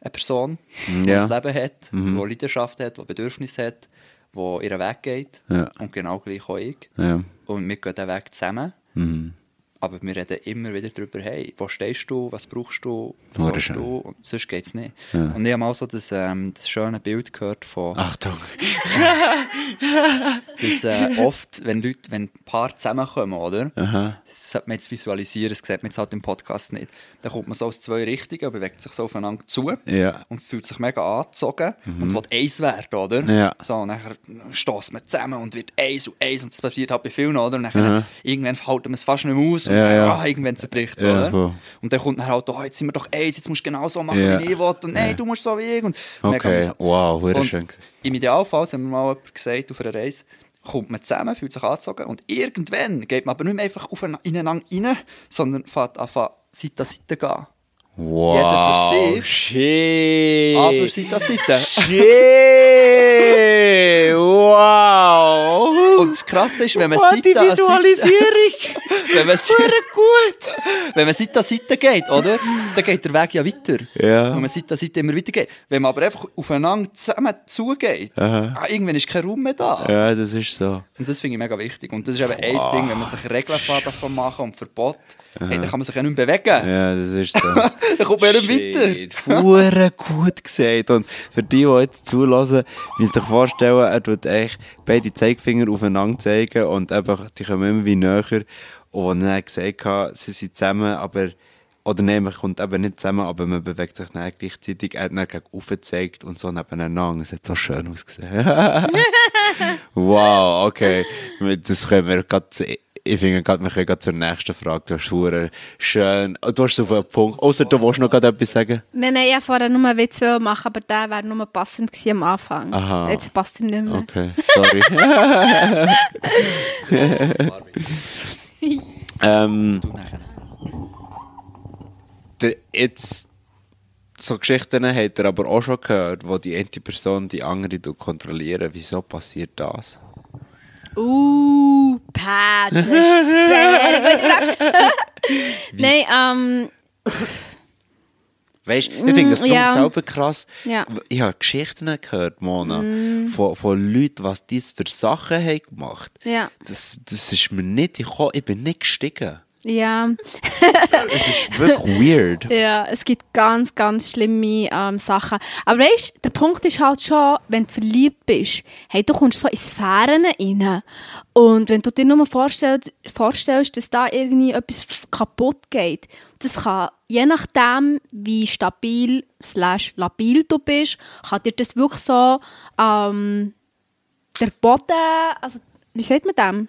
S3: Eine Person, die
S1: Ja.
S3: ein Leben hat, die Leidenschaft hat, die Bedürfnisse hat, die ihren Weg geht.
S1: Ja.
S3: Und genau gleich auch ich.
S1: Ja.
S3: Und wir gehen den Weg zusammen.
S1: Mhm.
S3: Aber wir reden immer wieder darüber, hey, wo stehst du, was brauchst du, was willst
S1: schön.
S3: du, und sonst geht es nicht.
S1: Ja.
S3: Und ich habe mal so das, ähm, das schöne Bild gehört von,
S1: Achtung.
S3: dass äh, oft, wenn Leute, wenn Paare zusammenkommen, oder?
S1: Aha.
S3: Das sollte man jetzt visualisieren, das sieht man jetzt halt im Podcast nicht. Dann kommt man so aus zwei Richtungen, bewegt sich so aufeinander zu
S1: Ja.
S3: und fühlt sich mega angezogen und will eins werden, oder?
S1: Ja.
S3: So, und dann stößt man zusammen und wird eins und eins und das passiert halt bei vielen, oder? Und dann irgendwann halten wir es fast nicht mehr aus und
S1: ja, ja.
S3: Ah, irgendwann zerbricht es. so,
S1: ja,
S3: Und dann kommt dann halt, oh, jetzt sind wir doch eins, jetzt musst du genau so machen, wie ich will und nein, du musst so wie ich. Und
S1: okay,
S3: so.
S1: wow,
S3: sehr
S1: schön.
S3: Im Idealfall, haben wir mal gesagt auf einer Reise, kommt man zusammen, fühlt sich angezogen und irgendwann geht man aber nicht mehr einfach ineinander rein, sondern fährt einfach Seite an Seite gehen.
S1: Wow, Jeder
S3: für sich,
S1: shit.
S3: aber Seite an Seite.
S1: Shit, wow.
S3: Und das Krasse ist, wenn man
S1: Oh,
S3: Seite
S1: die
S3: Seite-
S1: Visualisierung.
S3: wenn man,
S1: gut.
S3: wenn man Seite an Seite geht, oder? Dann geht der Weg ja weiter.
S1: Ja.
S3: Wenn man Seite an Seite immer weiter geht. Wenn man aber einfach aufeinander zusammen zugeht, ah, irgendwann ist kein Raum mehr da.
S1: Ja, das ist so.
S3: Und das finde ich mega wichtig. Und das ist eben ein Ding, wenn man sich Regeln davon machen und Verbot, hey, dann kann man sich ja nicht mehr bewegen.
S1: Ja, das ist so.
S3: dann kommt man ja nicht weiter.
S1: Hure gut gesagt. Und für die, die jetzt zulassen, müsst ihr euch vorstellen, er tut eigentlich beide Zeigefinger aufeinander zeigen und einfach, die kommen immer wie näher. Und dann hat gesagt, sie sind zusammen, aber, oder nein, man kommt eben nicht zusammen, aber man bewegt sich dann gleichzeitig. Er hat dann gegen oben gezeigt und so nebeneinander. Es hat so schön ausgesehen. wow, okay. Das können wir gerade, ich finde gerade, wir können gerade zur nächsten Frage. Du hast hure schön, du hast so auf einen Punkt, außer du willst noch gerade etwas sagen.
S2: Nein, nein, ich vorher nur einen Witz machen, aber der wäre nur passend gewesen am Anfang.
S1: Aha.
S2: Jetzt passt er nicht mehr.
S1: Okay, sorry. ähm, der, jetzt, so Geschichten habt ihr aber auch schon gehört, wo die eine Person die andere kontrollieren. Wieso passiert das?
S2: Uh, Pat. Nein, ähm,
S1: Weißt du, ich finde das darum
S2: ja.
S1: selber krass.
S2: Ja.
S1: Ich habe Geschichten gehört, Mona, von, von Leuten, was die für Sachen haben gemacht
S2: Ja.
S1: Das, das ist mir nicht gekommen. Ich bin nicht gestiegen.
S2: Ja,
S1: Es ist wirklich weird.
S2: ja, es gibt ganz, ganz schlimme ähm, Sachen. Aber weißt du, der Punkt ist halt schon, wenn du verliebt bist, hey, du kommst so in Sphären rein. Und wenn du dir nur vorstellst, vorstellst, dass da irgendwie etwas kaputt geht, das kann, je nachdem, wie stabil slash labil du bist, kann dir das wirklich so ähm, der Boden, also wie sagt man dem?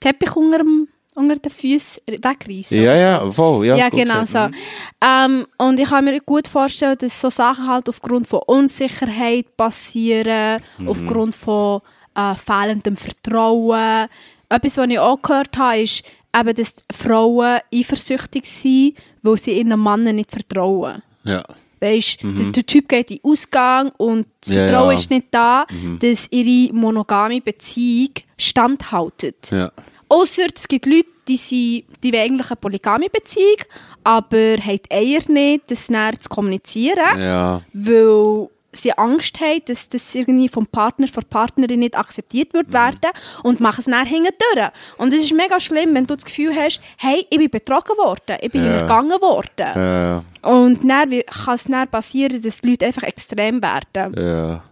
S2: Teppich unter, dem, unter den Füßen wegreißen.
S1: Ja, ja, voll. Ja,
S2: Ja, genau
S1: gesagt.
S2: so. Ähm, und ich kann mir gut vorstellen, dass so Sachen halt aufgrund von Unsicherheit passieren,
S1: Mhm.
S2: aufgrund von äh, fehlendem Vertrauen. Etwas, was ich auch gehört habe, ist eben, dass Frauen eifersüchtig sind, weil sie ihren Mann nicht vertrauen.
S1: Ja.
S2: Weißt, der, der Typ geht in den Ausgang und das
S1: Mhm. Ja,
S2: Vertrauen
S1: ja.
S2: ist nicht da, dass ihre monogame Beziehung standhaltet.
S1: Ja.
S2: Ausser es gibt Leute, die, sind, die wollen eigentlich eine polygame Beziehung, aber haben die Eier nicht, das näher zu kommunizieren,
S1: Ja.
S2: weil sie Angst haben, dass das irgendwie vom Partner, von der Partnerin nicht akzeptiert wird werden und machen es dann hinten durch. Und es ist mega schlimm, wenn du das Gefühl hast, hey, ich bin betrogen worden, ich bin
S1: Ja.
S2: hintergangen worden.
S1: Ja.
S2: Und dann kann es dann passieren, dass die Leute einfach extrem werden.
S1: Ja.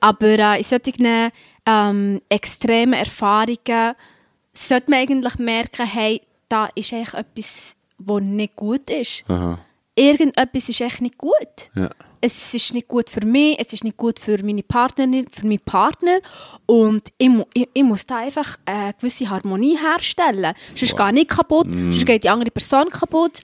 S2: Aber äh, in solchen ähm, extremen Erfahrungen sollte man eigentlich merken, hey, da ist eigentlich etwas, was nicht gut ist.
S1: Aha.
S2: Irgendetwas ist echt nicht gut.
S1: Ja.
S2: Es ist nicht gut für mich, es ist nicht gut für meine Partnerin, für meinen Partner. Und ich, mu ich, ich muss da einfach eine gewisse Harmonie herstellen. Sonst gehe ich kaputt, sonst geht die andere Person kaputt.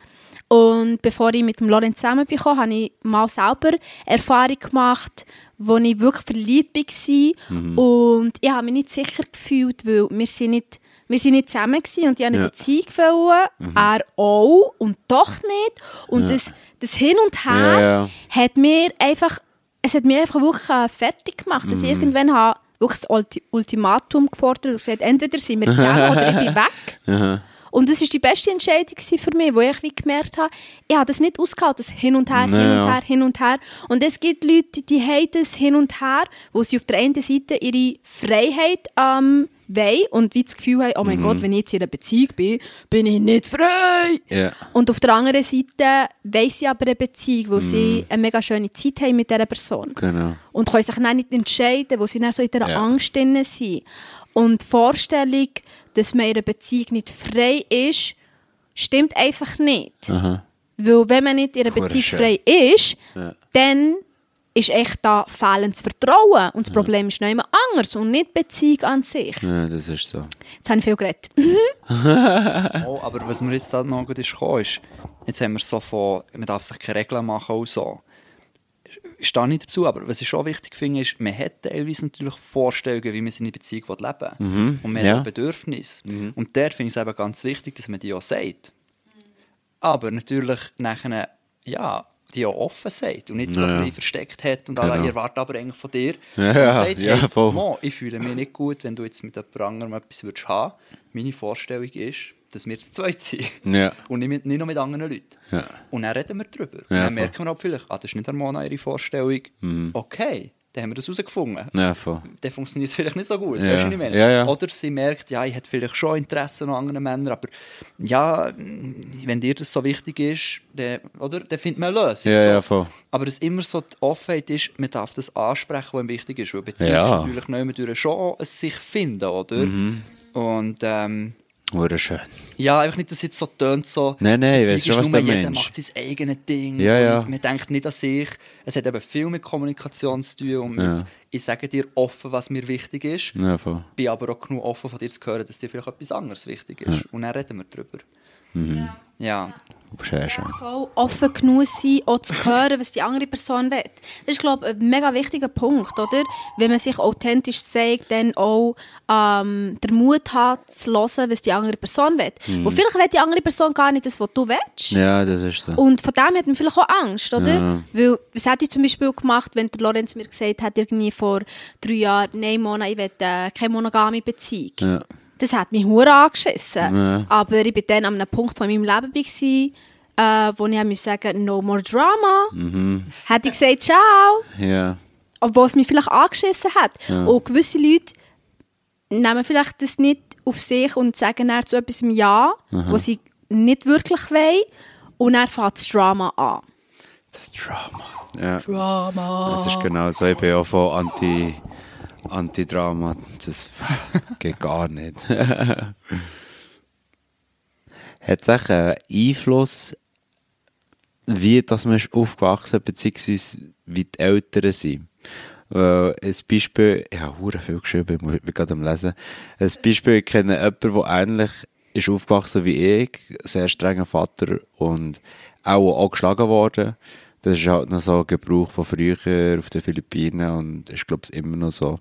S2: Und bevor ich mit dem Lorenz zusammengekommen habe ich mal selber Erfahrung gemacht, wo ich wirklich verliebt war. Und ich habe mich nicht sicher gefühlt, weil wir sind nicht, wir sind nicht zusammen gewesen und ich habe eine
S1: Ja.
S2: Beziehung wollen, er auch und doch nicht. Und das, das Hin und Her
S1: Ja, ja.
S2: hat mir einfach, es hat mir einfach wirklich fertig gemacht, dass ich irgendwann habe wirklich das Ulti Ultimatum gefordert und gesagt, entweder sind wir zusammen oder ich bin weg. Und das war die beste Entscheidung für mich, wo ich wie gemerkt habe, ich habe das nicht ausgehalten, das Hin und Her, Hin
S1: Ja.
S2: und Her, Hin und Her. Und es gibt Leute, die haben das Hin und Her, wo sie auf der einen Seite ihre Freiheit ähm, wollen und wie das Gefühl haben, oh mein Gott, wenn ich jetzt in einer Beziehung bin, bin ich nicht frei.
S1: Ja.
S2: Und auf der anderen Seite wollen sie aber eine Beziehung, wo sie eine mega schöne Zeit haben mit dieser Person.
S1: Genau.
S2: Und können sich dann nicht entscheiden, wo sie dann so in dieser
S1: Ja.
S2: Angst drin sind. Und die Vorstellung, dass man in einer Beziehung nicht frei ist, stimmt einfach nicht.
S1: Aha.
S2: Weil wenn man nicht in einer Beziehung
S1: schön.
S2: frei ist,
S1: Ja.
S2: dann ist echt da fehlendes Vertrauen. Und das Problem ist noch immer anders und nicht die Beziehung an sich.
S1: Ja, das ist so.
S2: Jetzt habe ich viel geredet.
S3: Oh, aber was mir jetzt da noch gut ist gekommen, ist, jetzt haben wir so von, man darf sich keine Regeln machen und so. Ich stehe nicht dazu, aber was ich schon wichtig finde, ist, man hat teilweise natürlich Vorstellungen, wie man seine Beziehung leben will. Und man
S1: ja.
S3: hat Bedürfnisse. Und der finde ich es eben ganz wichtig, dass man die auch sagt. Aber natürlich nachher, ja, die auch offen sagt und nicht so
S1: Ja.
S3: versteckt hat und
S1: Genau.
S3: alle, ich erwarte aber eigentlich von dir.
S1: Ja, ja,
S3: sagt,
S1: ja,
S3: hey,
S1: voll.
S3: Mo, ich fühle mich nicht gut, wenn du jetzt mit jemand anderem etwas würdest haben. Meine Vorstellung ist, dass wir zu zweit sind.
S1: Ja.
S3: Und nicht, mit, nicht noch mit anderen Leuten.
S1: Ja.
S3: Und dann reden wir darüber.
S1: Ja,
S3: dann
S1: voll.
S3: merken wir auch vielleicht, ah, das ist nicht Harmona ihre Vorstellung.
S1: Mhm.
S3: Okay, dann haben wir das herausgefunden.
S1: Ja, voll.
S3: Dann funktioniert es vielleicht nicht so gut.
S1: Ja.
S3: Weißt du?
S1: Ja.
S3: Oder sie merkt, ja, ich hätte vielleicht schon Interesse an anderen Männern, aber ja, wenn dir das so wichtig ist, dann, oder, dann findet man eine Lösung.
S1: Ja,
S3: so.
S1: ja, voll.
S3: Aber dass immer so die Offenheit ist, man darf das ansprechen, was wichtig ist. Weil Beziehung ist natürlich nicht mehr durch schon ein sich finden, oder?
S1: Mhm.
S3: Und ähm,
S1: Hure schön.
S3: ja, einfach nicht, dass es jetzt so tönt, so
S1: Nein, nein, weiss schon, was
S3: nur,
S1: du
S3: jeder
S1: meinst.
S3: macht sein eigenes Ding.
S1: Ja, ja.
S3: Und man denkt nicht an sich. Es hat eben viel mit Kommunikation zu tun und mit,
S1: Ja.
S3: ich sage dir offen, was mir wichtig ist
S1: Ja, voll.
S3: bin aber auch genug offen von dir zu hören, dass dir vielleicht etwas anderes wichtig ist. Und dann reden wir darüber. Ja.
S1: Sehr schön.
S2: voll offen genug sein, auch zu hören, was die andere Person will. Das ist, glaube ich, ein mega wichtiger Punkt, oder? Wenn man sich authentisch zeigt, dann auch ähm, den Mut hat, zu hören, was die andere Person will. Und vielleicht will die andere Person gar nicht das, was du willst.
S1: Ja, das ist so.
S2: Und von dem hat man vielleicht auch Angst, oder?
S1: Ja.
S2: Weil, was hätte ich zum Beispiel gemacht, wenn der Lorenz mir gesagt hat, irgendwie vor drei Jahren, nein, Mona, ich will äh, keine monogame Beziehung.
S1: Ja.
S2: Das hat mich hure angeschissen.
S1: Ja.
S2: Aber ich war dann an einem Punkt von meinem Leben, war, äh, wo ich musste sagen no more drama.
S1: Mhm.
S2: Hätte ich gesagt, ciao.
S1: Ja.
S2: Obwohl es mich vielleicht angeschissen hat.
S1: Ja.
S2: Und gewisse Leute nehmen vielleicht das nicht auf sich und sagen dann zu etwas Ja, was sie nicht wirklich wollen. Und dann fängt das Drama an.
S1: Das Drama. Ja.
S2: Drama.
S1: Das ist genau so. Ich bin auch von Anti, Anti-Drama. Das geht gar nicht. Hat es auch einen Einfluss, wie dass man ist aufgewachsen beziehungsweise wie die Eltern sind? Weil ein Beispiel, ich habe hure viel geschrieben, ich bin gerade am Lesen. Ein Beispiel, ich kenne jemanden, der ähnlich ist aufgewachsen wie ich, sehr strenger Vater und auch, auch geschlagen worden. Das ist halt noch so ein Gebrauch von früher auf den Philippinen und ist, glaube ich, immer noch so.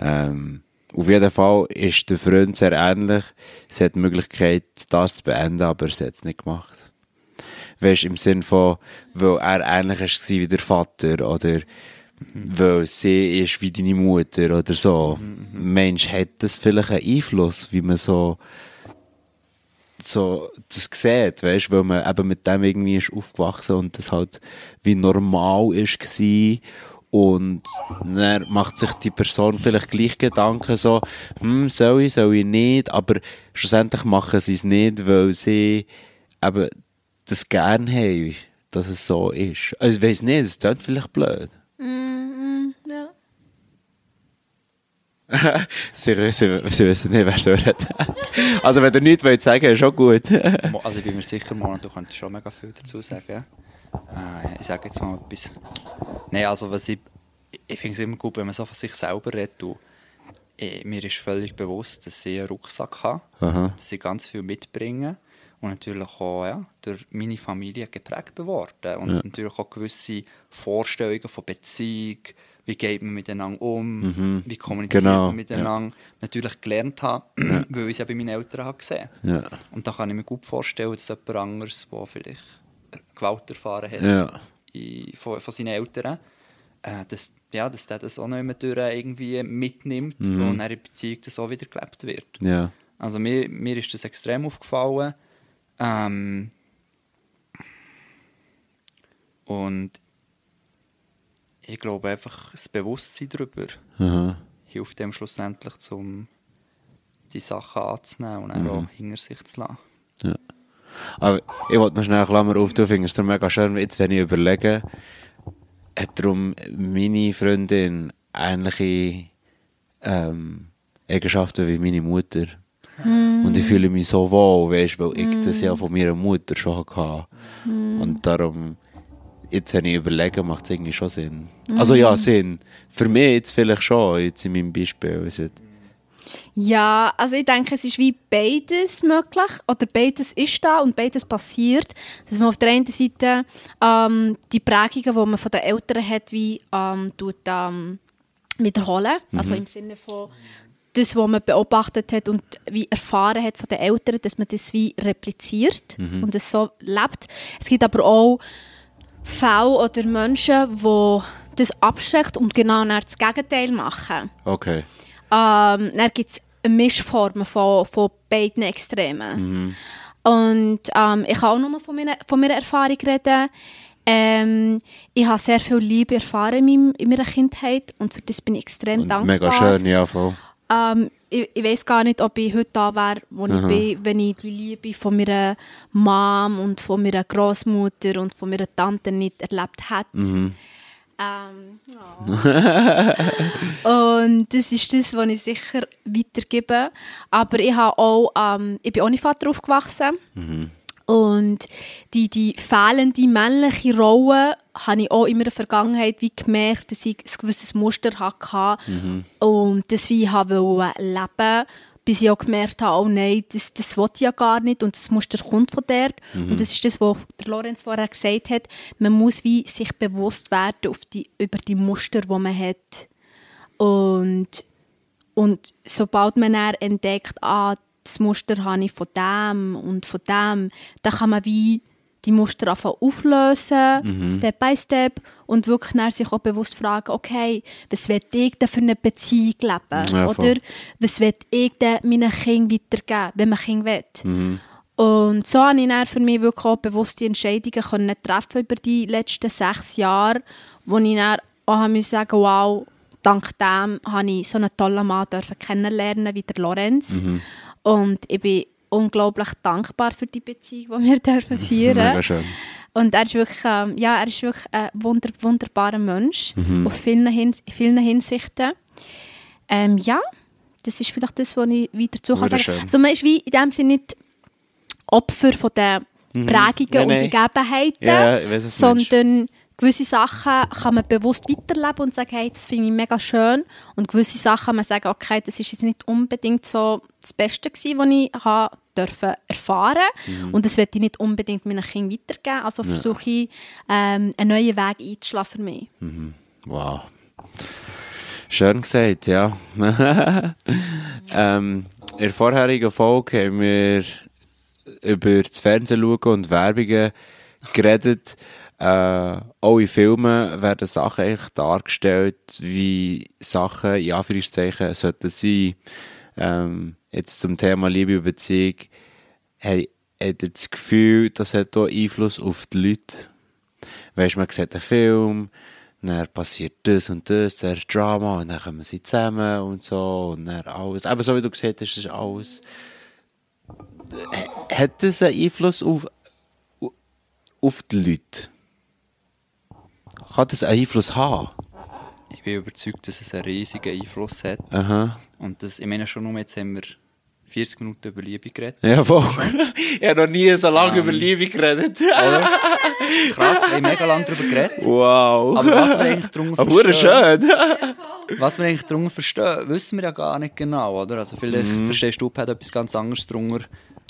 S1: Ähm, auf jeden Fall ist der Freund sehr ähnlich. Sie hat die Möglichkeit, das zu beenden, aber sie hat es nicht gemacht. Weißt im Sinn von, weil er ähnlich war wie der Vater oder weil sie ist wie deine Mutter oder so. Mensch, hat das vielleicht einen Einfluss, wie man so, so das sieht, weißt, weil man eben mit dem irgendwie ist aufgewachsen und das halt wie normal ist gsi und dann macht sich die Person vielleicht gleich Gedanken so, hm, soll ich, soll ich nicht, aber schlussendlich machen sie es nicht, weil sie eben das gern haben, dass es so ist. Also ich weiss nicht, es klingt vielleicht blöd.
S2: Ja.
S1: Sie, wissen nicht, wer redet. also wenn ihr nichts wollt sagen, ist auch gut.
S3: Also ich bin mir sicher, Mona, du könntest schon mega viel dazu sagen. Äh, ich sage jetzt mal etwas. Nein, also was ich, ich finde es immer gut, wenn man so von sich selber redet. Du, mir ist völlig bewusst, dass ich einen Rucksack habe,
S1: Aha.
S3: dass ich ganz viel mitbringe und natürlich auch ja, durch meine Familie geprägt geworden und
S1: Ja.
S3: natürlich auch gewisse Vorstellungen von Beziehung, wie geht man miteinander um, wie kommuniziert
S1: Genau,
S3: man miteinander, natürlich gelernt habe, weil ich es ja bei meinen Eltern habe gesehen
S1: Ja.
S3: und da kann ich mir gut vorstellen, dass jemand anderes, der vielleicht Gewalt erfahren hat
S1: Ja.
S3: in, von, von seinen Eltern, äh, dass, ja, dass der das auch noch immer durch irgendwie mitnimmt und dann in der Beziehung das auch wieder gelebt wird.
S1: Ja.
S3: Also mir, mir ist das extrem aufgefallen. Ähm, und ich glaube einfach, das Bewusstsein darüber
S1: Aha.
S3: hilft dem schlussendlich, um die Sachen anzunehmen und dann auch hinter sich zu lassen.
S1: Aber ich wollte noch schnell Klammer auf, du findest es mega schön, jetzt wenn ich überlege, hat darum meine Freundin ähnliche ähm, Eigenschaften wie meine Mutter. Und ich fühle mich so wohl, weißt, weil ich das ja von meiner Mutter schon hatte. Und darum, jetzt wenn ich überlege, macht es irgendwie schon Sinn. Also ja, Sinn. Für mich jetzt vielleicht schon, jetzt in meinem Beispiel. Es
S2: Ja, also ich denke, es ist wie beides möglich oder beides ist da und beides passiert. Dass man auf der einen Seite ähm, die Prägungen, die man von den Eltern hat, wie ähm, tut, ähm, wiederholen. Also im Sinne von das, was man beobachtet hat und wie erfahren hat von den Eltern, dass man das wie repliziert und das so lebt. Es gibt aber auch Fälle oder Menschen, die das abschreckt und genau das Gegenteil machen.
S1: Okay.
S2: Ähm, dann gibt es Mischformen von, von beiden Extremen.
S1: Mhm.
S2: Und ähm, ich kann auch nur von meiner, von meiner Erfahrung reden. Ähm, ich habe sehr viel Liebe erfahren in, meiner Kindheit und für das bin ich extrem
S1: Und
S2: dankbar.
S1: mega schön, ja, voll.
S2: Ähm, ich, ich weiß gar nicht, ob ich heute da wäre, wo ich bin, wenn ich die Liebe von meiner Mom und von meiner Großmutter und von meiner Tante nicht erlebt hätte. Ähm, ja. und das ist das, was ich sicher weitergebe. Aber ich, habe auch, ähm, ich bin ohne Vater aufgewachsen. Und die, die fehlende männliche Rolle habe ich auch in meiner Vergangenheit wie gemerkt, dass ich ein gewisses Muster hatte und das wie ich wollte leben bis ich auch gemerkt habe, oh nein, das, das will ich ja gar nicht und das Muster kommt von dort. Und das ist das, was der Lorenz vorher gesagt hat, man muss wie sich bewusst werden auf die, über die Muster, die man hat. Und und sobald man dann entdeckt, ah, das Muster habe ich von dem und von dem, dann kann man wie die Muster anfangen auflösen, Step by Step, und wirklich dann sich auch bewusst fragen, okay, was will ich denn für eine Beziehung leben?
S1: Ja.
S2: Oder was will ich denn meinen Kindern weitergeben, wenn man Kinder will? Und so habe ich dann für mich wirklich auch bewusste Entscheidungen können treffen über die letzten sechs Jahre, wo ich dann auch müssen sagen wow, dank dem habe ich so einen tollen Mann dürfen kennenlernen wie der Lorenz. Und ich bin unglaublich dankbar für die Beziehung, die wir dürfen führen.
S1: Schön.
S2: Und er ist wirklich, ähm, ja, er ist wirklich ein wunder, wunderbarer Mensch auf vielen, Hins in vielen Hinsichten. Ähm, ja, das ist vielleicht das, was ich wieder dazu kann sagen. Also man ist wie in dem Sinne nicht Opfer von den Prägungen
S1: Nein,
S2: und
S1: nein.
S2: Gegebenheiten,
S1: Ja, was du meinst.
S2: Gewisse Sachen kann man bewusst weiterleben und sagen, hey, das finde ich mega schön. Und gewisse Sachen kann man sagen, okay, das ist jetzt nicht unbedingt so das Beste gewesen, was ich habe dürfen erfahren
S1: Mhm.
S2: und das werde ich nicht unbedingt meinen Kindern weitergeben. Also versuche ich, ähm, einen neuen Weg einzuschlagen für mich.
S1: Wow. Schön gesagt, ja. ähm, in der vorherigen Folge haben wir über das Fernsehen schauen und Werbungen geredet. Äh, auch in Filmen werden Sachen eigentlich dargestellt, wie Sachen in Anführungszeichen sollten sein. Ähm, jetzt zum Thema Liebe und Beziehung. Hey, hat ihr das Gefühl, das hat auch Einfluss auf die Leute? Weißt man sieht einen Film, dann passiert das und das, zuerst Drama und dann kommen sie zusammen und so und dann alles. Aber so wie du gesagt hast, ist alles. Hat das einen Einfluss auf, auf die Leute? Kann das einen Einfluss haben?
S3: Ich bin überzeugt, dass es einen riesigen Einfluss hat.
S1: Aha.
S3: Und das, ich meine schon nur, jetzt haben wir 40 Minuten über Liebe geredet.
S1: Ja, voll. ich habe noch nie so lange
S3: Ähm.
S1: über Liebe geredet.
S3: Oder? Krass, wir haben mega lange darüber geredet.
S1: wow.
S3: Aber was wir eigentlich darunter
S1: schön.
S3: was wir eigentlich darunter verstehen, wissen wir ja gar nicht genau, oder? Also vielleicht verstehst du Pat etwas ganz anderes darunter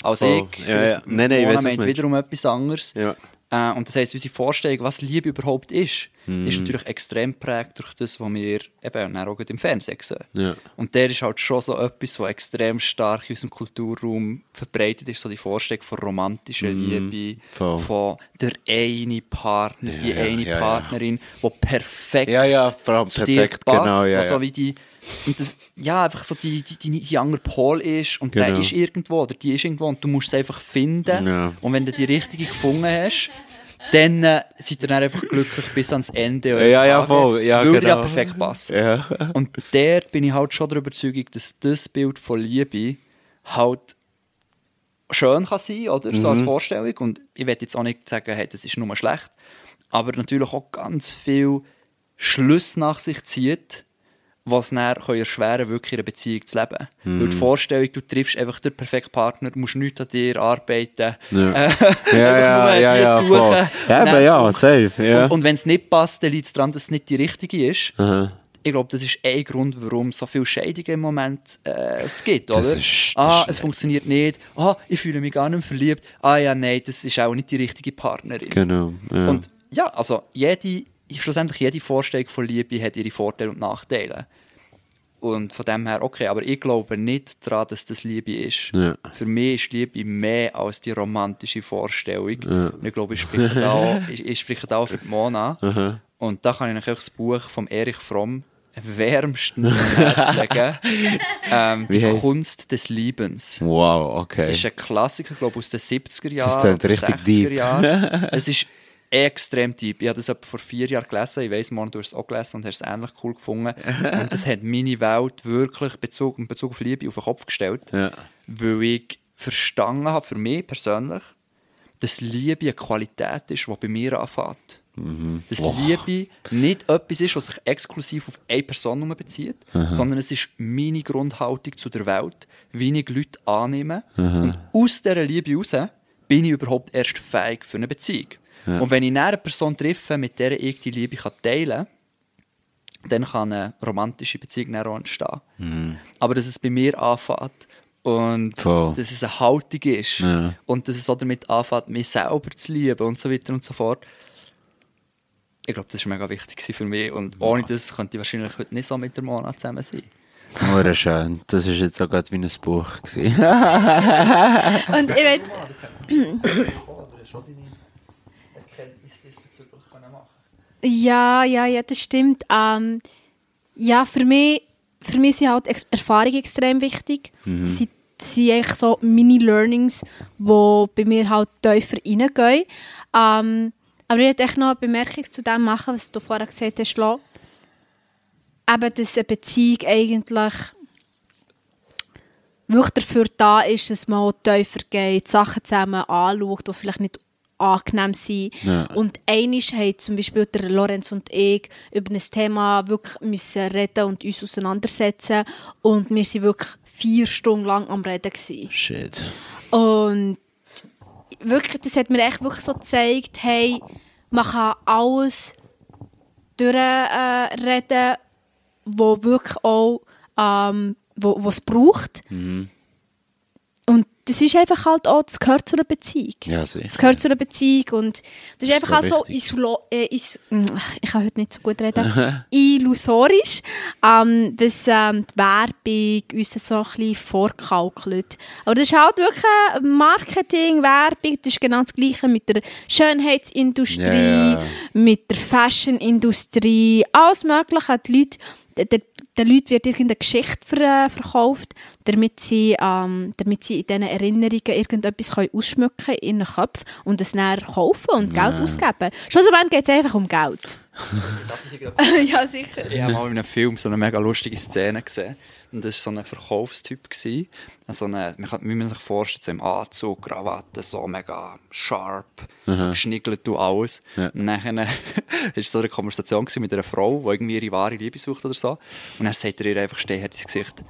S3: als
S1: Oh,
S3: ich.
S1: ja, ja. Nein, nein, ich
S3: meint
S1: meinst.
S3: wiederum etwas anderes.
S1: Ja.
S3: Äh, und das heisst, unsere Vorstellung, was Liebe überhaupt ist,
S1: Mhm.
S3: ist natürlich extrem prägt durch das, was wir eben auch im Fernsehen sehen.
S1: Ja.
S3: Und der ist halt schon so etwas, was extrem stark in unserem Kulturraum verbreitet ist, so die Vorstellung von romantischer Liebe,
S1: Mhm. voll.
S3: von der eine Partner, die
S1: Ja,
S3: eine
S1: ja.
S3: Partnerin, die perfekt
S1: Ja, ja, vor allem perfekt,
S3: passt,
S1: genau, ja,
S3: also
S1: ja.
S3: wie die und das, ja, einfach so die, die, die, die andere Pol ist und der
S1: Genau.
S3: ist irgendwo oder die ist irgendwo und du musst es einfach finden.
S1: Ja.
S3: Und wenn du die richtige gefunden hast, dann äh, seid ihr dann einfach glücklich bis ans Ende.
S1: Ja, ja,
S3: Tage,
S1: voll. Ja,
S3: weil ihr ja
S1: genau.
S3: perfekt passt.
S1: Ja.
S3: Und der bin ich halt schon der Überzeugung, dass das Bild von Liebe halt schön kann sein, oder? So
S1: Mhm.
S3: als Vorstellung. Und ich werde jetzt auch nicht sagen, hey, das ist nur schlecht. Aber natürlich auch ganz viel Schluss nach sich zieht, was dann kann erschweren wirklich in einer Beziehung zu leben.
S1: Mhm.
S3: Weil die Vorstellung, du triffst einfach den perfekten Partner, musst nichts an dir arbeiten.
S1: Ja.
S3: Äh,
S1: Ja,
S3: einfach
S1: ja,
S3: nur
S1: ja,
S3: die
S1: ja,
S3: suchen,
S1: voll. Ja, aber safe, ja.
S3: Und, und wenn es nicht passt, dann liegt es daran, dass es nicht die richtige ist.
S1: Aha.
S3: Ich glaube, das ist ein Grund, warum so viele Scheidungen im Moment äh, es gibt,
S1: Das
S3: oder?
S1: ist- das
S3: ah, es funktioniert nicht. Ah, ich fühle mich gar nicht verliebt. Ah ja, nein, das ist auch nicht die richtige Partnerin.
S1: Genau. Ja.
S3: Und ja, also jede, schlussendlich jede Vorstellung von Liebe hat ihre Vorteile und Nachteile. Und von dem her, okay, aber ich glaube nicht daran, dass das Liebe ist.
S1: Ja.
S3: Für mich ist Liebe mehr als die romantische Vorstellung. Und ich glaube, ich spreche da auch, ich, ich spreche da auch für die Mona. Und da kann ich euch das Buch von Erich Fromm wärmstens ans ähm, die
S1: heisst-
S3: Kunst des Liebens.
S1: Wow, okay.
S3: Das ist ein Klassiker, glaube ich, aus den 70er
S1: Das
S3: Jahren.
S1: klingt
S3: oder
S1: richtig
S3: 60er
S1: deep.
S3: Es ist extrem deep. Ich habe das etwa vor vier Jahren gelesen. Ich weiss, Mona, du hast es auch gelesen und hast es ähnlich cool gefunden. und das hat meine Welt wirklich Bezug, in Bezug auf Liebe auf den Kopf gestellt.
S1: Ja.
S3: Weil ich verstanden habe, für mich persönlich, dass Liebe eine Qualität ist, die bei mir anfängt. Dass Liebe nicht etwas ist, was sich exklusiv auf eine Person bezieht, sondern es ist meine Grundhaltung zu der Welt, wie ich Leute annehme. Und aus dieser Liebe heraus bin ich überhaupt erst fähig für eine Beziehung. Und wenn ich eine Person treffe, mit der ich die Liebe kann teilen kann, dann kann eine romantische Beziehung auch entstehen. Aber dass es bei mir anfängt und
S1: Voll.
S3: dass es eine Haltung ist
S1: Ja.
S3: und dass es auch damit anfängt, mich selber zu lieben und so weiter und so fort. Ich glaube, das war mega wichtig gewesen für mich und ohne das könnte ich wahrscheinlich heute nicht so mit der Mona zusammen sein.
S1: Hure schön. Das ist jetzt auch gerade wie ein Buch.
S2: Und ich will, ja, ja, ja, das stimmt. Ähm, ja, für mich, für mich sind halt Ex Erfahrungen extrem wichtig. Sie sind eigentlich so Mini-Learnings, die bei mir halt tiefer reingehen. Ähm, aber ich möchte echt noch eine Bemerkung zu dem machen, was du vorher gesagt hast, Lo. Eben, dass eine Beziehung eigentlich wirklich dafür da ist, dass man tiefer geht, Sachen zusammen anschaut, die vielleicht nicht angenehm sind.
S1: Ja.
S2: Und einisch haben zum Beispiel der Lorenz und ich über ein Thema wirklich müssen reden und uns auseinandersetzen. Und wir waren wirklich vier Stunden lang am Reden. Gewesen.
S1: Shit.
S2: Und wirklich, das hat mir echt wirklich so gezeigt, hey, man kann alles durchreden, äh, wo wirklich auch ähm, wo, braucht. Und das ist einfach halt auch, das gehört zu einer Beziehung.
S1: Ja, sicher.
S2: Das gehört zu einer Beziehung und das ist
S1: ist
S2: einfach halt so isolo äh, is Ach, ich kann heute nicht so gut reden, illusorisch, ähm, was ähm, die Werbung uns so ein bisschen vorkaukelt. Aber das ist halt wirklich Marketing, Werbung, das ist genau das Gleiche mit der Schönheitsindustrie,
S1: ja.
S2: mit der Fashionindustrie, alles Mögliche. Die Leute, der, den Leuten wird irgendeine Geschichte ver, äh, verkauft, damit sie, ähm, damit sie in diesen Erinnerungen irgendetwas können ausschmücken in ihren Köpfen und es dann kaufen und Geld ausgeben. Schlussendlich geht es einfach um Geld. ja, sicher.
S3: Ich habe mal in einem Film so eine mega lustige Szene gesehen. Und das war so ein Verkaufstyp. gewesen. So eine, man kann, man sich vorstellt, so im Anzug, Krawatte, so mega sharp, so geschniggelt und alles.
S1: Ja.
S3: Und dann war so eine Konversation mit einer Frau, die irgendwie ihre wahre Liebe sucht oder so. Und dann sagt er ihr einfach stehen ins Gesicht,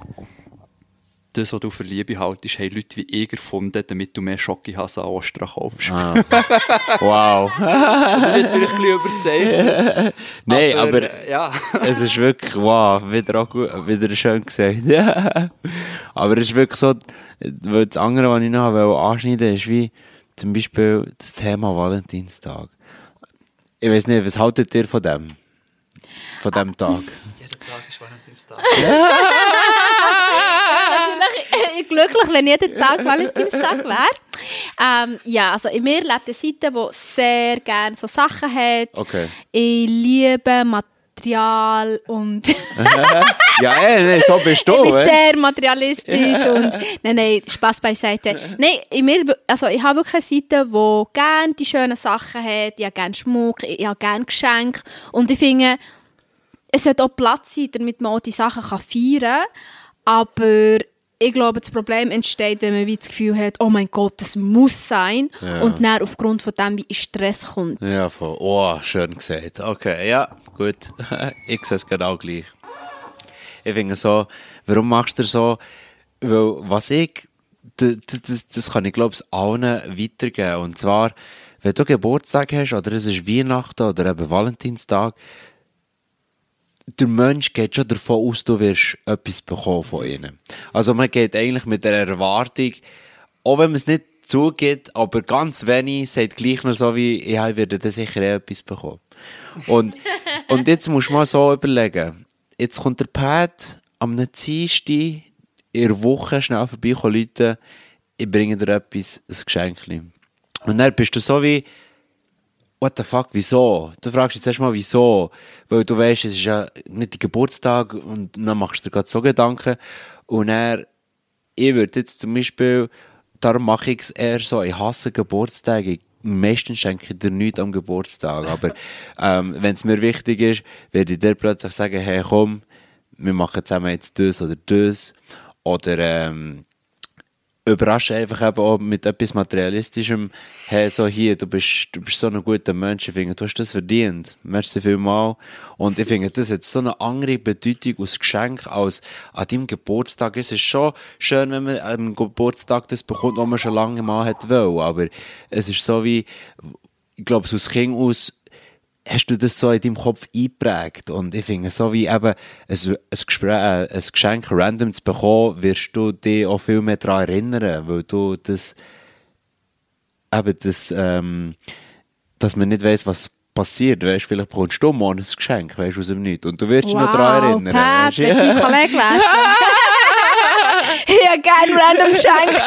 S3: das, was du für Liebe haltest, haben Leute wie ich erfunden, damit du mehr Schokihase an Ostern kaufst.
S1: Ah. Wow.
S3: Das ist jetzt vielleicht ein bisschen überzeichnet.
S1: Nein, aber
S3: äh, ja.
S1: es ist wirklich, wow, wieder auch gut, wieder schön gesagt. Aber es ist wirklich so, weil das andere, was ich noch wollte anschneiden ist wie zum Beispiel das Thema Valentinstag. Ich weiß nicht, was haltet ihr von dem? Von dem Tag?
S3: Jeder Tag ist Valentinstag.
S2: Ich bin glücklich, wenn jeden Tag Valentinstag wäre. Ähm, ja, also in mir lebt eine Seite, die sehr gerne so Sachen hat.
S1: Okay.
S2: Ich liebe Material und
S1: Ja, ey, nee, so bist du,
S2: ich bin
S1: eh?
S2: sehr materialistisch und nein, nein, Spaß beiseite. Nein, in mir, also ich habe wirklich eine Seite, die gerne die schönen Sachen hat. Ich habe gerne Schmuck, ich habe gerne Geschenke und ich finde, es sollte auch Platz sein, damit man auch die Sachen kann feiern kann. Aber ich glaube, das Problem entsteht, wenn man wie das Gefühl hat, oh mein Gott, das muss sein
S1: Ja.
S2: und dann aufgrund von dem wie Stress kommt.
S1: Ja, voll. Oh, schön gesagt. Okay, ja, gut. ich sehe es genau gleich. Ich finde so, warum machst du so? Weil, was ich, d- d- das, das kann ich, glaube ich, allen weitergeben. Und zwar, wenn du Geburtstag hast, oder es ist Weihnachten, oder eben Valentinstag, der Mensch geht schon davon aus, du wirst etwas bekommen von ihnen. Also man geht eigentlich mit der Erwartung, auch wenn man es nicht zugeht, aber ganz wenig sagt gleich noch so wie, ja, ich werde dann sicher eh etwas bekommen. Und, und jetzt musst du mal so überlegen, jetzt kommt der Pat am Dienstag in der Woche schnell vorbeikommen, Leute, ich bringe dir etwas, ein Geschenk. Und dann bist du so wie, what the fuck, wieso? Du fragst jetzt erstmal, wieso? Weil du weißt, es ist ja nicht dein Geburtstag und dann machst du dir gerade so Gedanken. Und er, ich würde jetzt zum Beispiel, darum mache ich es eher so, ich hasse Geburtstage. Meistens schenke ich dir nichts am Geburtstag. Aber ähm, wenn es mir wichtig ist, werde ich dir plötzlich sagen, hey komm, wir machen zusammen jetzt das oder das. Oder ähm, überrasche einfach eben auch mit etwas Materialistischem. Hey, so hier, du bist, du bist so ein guter Mensch. Ich finde, du hast das verdient. Merci vielmal. Und ich finde, das hat so eine andere Bedeutung als Geschenk als an deinem Geburtstag. Es ist schon schön, wenn man am Geburtstag das bekommt, was man schon lange mal hat will. Aber es ist so wie, ich glaube, so aus Kind aus, hast du das so in deinem Kopf eingeprägt. Und ich finde, so wie eben ein, ein, Gespräch, ein Geschenk random zu bekommen, wirst du dich auch viel mehr daran erinnern, weil du das, eben das, ähm, dass man nicht weiss, was passiert, weißt, vielleicht bekommst du morgen ein Geschenk, weißt, aus dem Nichts. Und du wirst dich noch daran erinnern.
S2: Pat, das ist mein Kollege gewesen. ich habe gerne random Geschenk.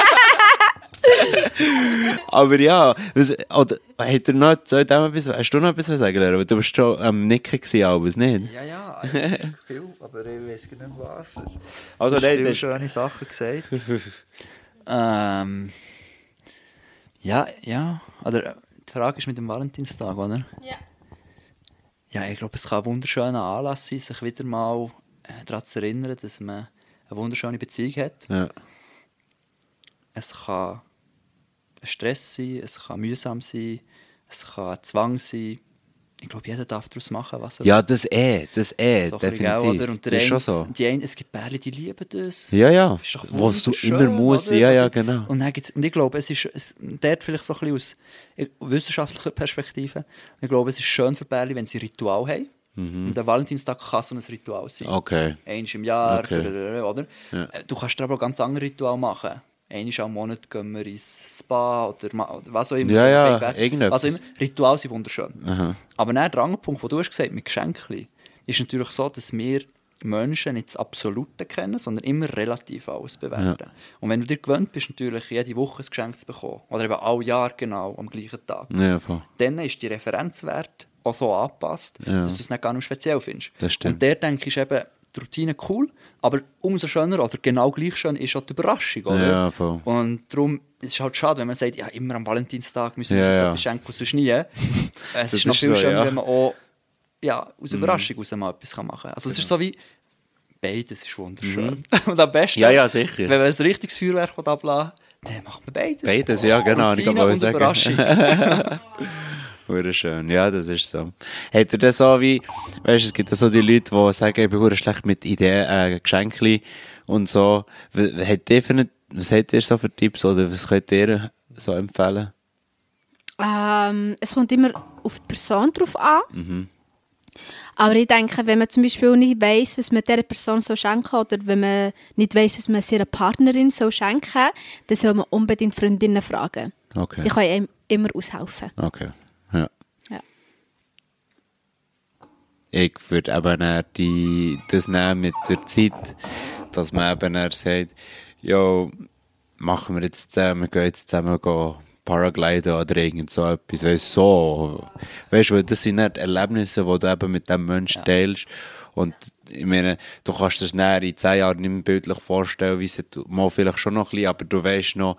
S1: Aber ja, was, oder, hat er noch, soll ich etwas, hast du noch etwas sagen, Lehrer? Du warst schon am Nicken gewesen, aber nicht?
S3: Ja, ja, viel, aber ich weiß nicht was.
S1: Also,
S3: du hast
S1: nein,
S3: viele schöne Sachen gesagt. ähm, ja, ja, oder die Frage ist mit dem Valentinstag, oder?
S2: Ja.
S3: Ja, ich glaube, es kann ein wunderschöner Anlass sein, sich wieder mal äh, daran zu erinnern, dass man eine wunderschöne Beziehung hat.
S1: Ja.
S3: Es kann ein Stress sein, es kann mühsam sein, es kann Zwang sein. Ich glaube, jeder darf daraus machen, was er
S1: Ja, das eh, das eh,
S3: So
S1: definitiv.
S3: oder? Und
S1: das ist schon so.
S3: Die einen, es gibt Pärchen, die lieben das.
S1: Ja, ja. Was so
S3: wunderschön,
S1: immer muss,
S3: oder?
S1: ja, ja,
S3: Also,
S1: genau.
S3: Und, dann gibt's, und ich glaube, es ist es, dort vielleicht so ein bisschen aus wissenschaftlicher Perspektive. Ich glaube, es ist schön für Pärchen, wenn sie ein Ritual haben. Und der Valentinstag kann so ein Ritual sein.
S1: Mhm. Okay.
S3: Eins im Jahr,
S1: Okay.
S3: oder?
S1: Ja.
S3: Äh, Du kannst aber auch ganz andere Ritual machen. Einmal am Monat gehen wir ins Spa oder, oder was auch immer.
S1: Ja, ja,
S3: weiss-
S1: irgendetwas.
S3: Was auch immer. Rituale sind wunderschön.
S1: Aha.
S3: Aber dann der andere Punkt, den du hast gesagt mit Geschenken, ist natürlich so, dass wir Menschen nicht das Absolute kennen, sondern immer relativ alles bewerten. Und wenn du dir gewöhnt bist, natürlich jede Woche ein Geschenk zu bekommen, oder eben alle Jahr genau am gleichen Tag,
S1: Ja, voll.
S3: dann ist die Referenzwert auch so angepasst,
S1: Ja.
S3: dass du es nicht gar nicht speziell findest.
S1: Das stimmt.
S3: Und der denke ich, eben die Routine cool, aber umso schöner oder genau gleich schön ist auch die Überraschung. Oder?
S1: Ja, voll.
S3: Und darum ist es halt schade, wenn man sagt, ja, immer am Valentinstag müssen wir
S1: Ja,
S3: uns
S1: ja.
S3: etwas schenken sonst nie. Es
S1: Das
S3: ist noch
S1: ist
S3: viel
S1: so,
S3: schöner,
S1: ja. Mhm.
S3: wenn man auch ja, aus Überraschung raus mal etwas kann machen kann. Also es ist so wie, beides ist wunderschön. Und am besten,
S1: Mhm. Ja, ja, sicher.
S3: wenn man ein richtiges Feuerwerk will, dann macht man beides.
S1: Beides, ja, genau, ich
S3: Routine
S1: mal
S3: und
S1: sagen.
S3: Überraschung.
S1: Hure schön, ja, das ist so. Hat er das so wie, weißt du, es gibt ja so die Leute, die sagen, ich bin hure schlecht mit Ideen, äh, Geschenken und so. Hat ihr für eine, was habt ihr so für Tipps oder was könnt ihr so empfehlen?
S2: Ähm, es kommt immer auf die Person drauf an. Aber ich denke, wenn man zum Beispiel nicht weiss, was man dieser Person so schenken oder wenn man nicht weiss, was man seiner Partnerin so schenken, dann soll man unbedingt Freundinnen fragen.
S1: Okay.
S2: Die können einem immer aushelfen.
S1: Okay, ja.
S2: Ja.
S1: Ich würde eben die, das nehmen mit der Zeit, dass man eben sagt, ja, machen wir jetzt zusammen, wir gehen jetzt zusammen gehen Paragliden oder irgend so etwas, weißt so. Weißt du, das sind nicht Erlebnisse, die du eben mit dem Menschen teilst. Und ich meine, du kannst dir das näher in zehn Jahren nicht mehr bildlich vorstellen, wie es mal vielleicht schon noch ein bisschen, aber du weißt noch,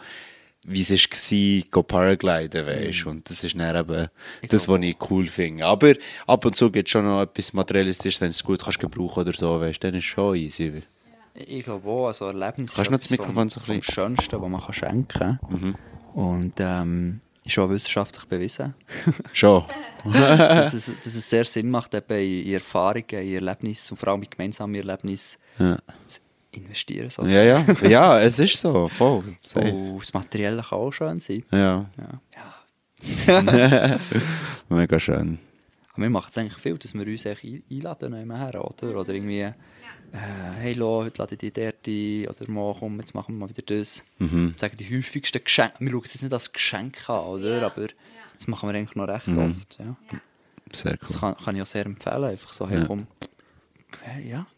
S1: wie es war, go Paragliden, weißt Und das ist dann eben das, was ich cool finde. Aber ab und zu gibt es schon noch etwas Materialistisches, wenn du es gut kannst gebrauchen oder so, weißt dann ist es schon easy.
S3: Ich glaube auch, also Erlebnis
S1: Kannst du noch das Mikrofon so ein
S3: vom Schönsten, was man kann schenken kann. Und ähm, ist auch wissenschaftlich bewiesen,
S1: Schon.
S3: dass, es, dass es sehr Sinn macht, eben in, Erfahrungen, in Erlebnisse und vor allem in gemeinsame Erlebnisse
S1: Ja.
S3: Investieren. So.
S1: Ja, ja. Ja, es ist so. Voll. Safe.
S3: Und das Materielle kann auch schön sein.
S1: Ja.
S3: Ja. ja.
S1: Mega schön.
S3: Aber wir machen es eigentlich viel, dass wir uns einladen nehmen her, oder? Oder irgendwie, äh, hey, lo, heute lade ich dich dort ein, oder mal, komm, jetzt machen wir mal wieder das.
S1: Mhm.
S3: Sagen die häufigsten Geschenke, wir schauen es jetzt nicht als Geschenk an, oder? Aber das machen wir eigentlich noch recht
S1: Mhm.
S3: oft, ja.
S1: Sehr
S3: Das
S1: cool.
S3: kann, kann ich auch sehr empfehlen, einfach so, hey,
S1: Ja.
S3: komm, ja,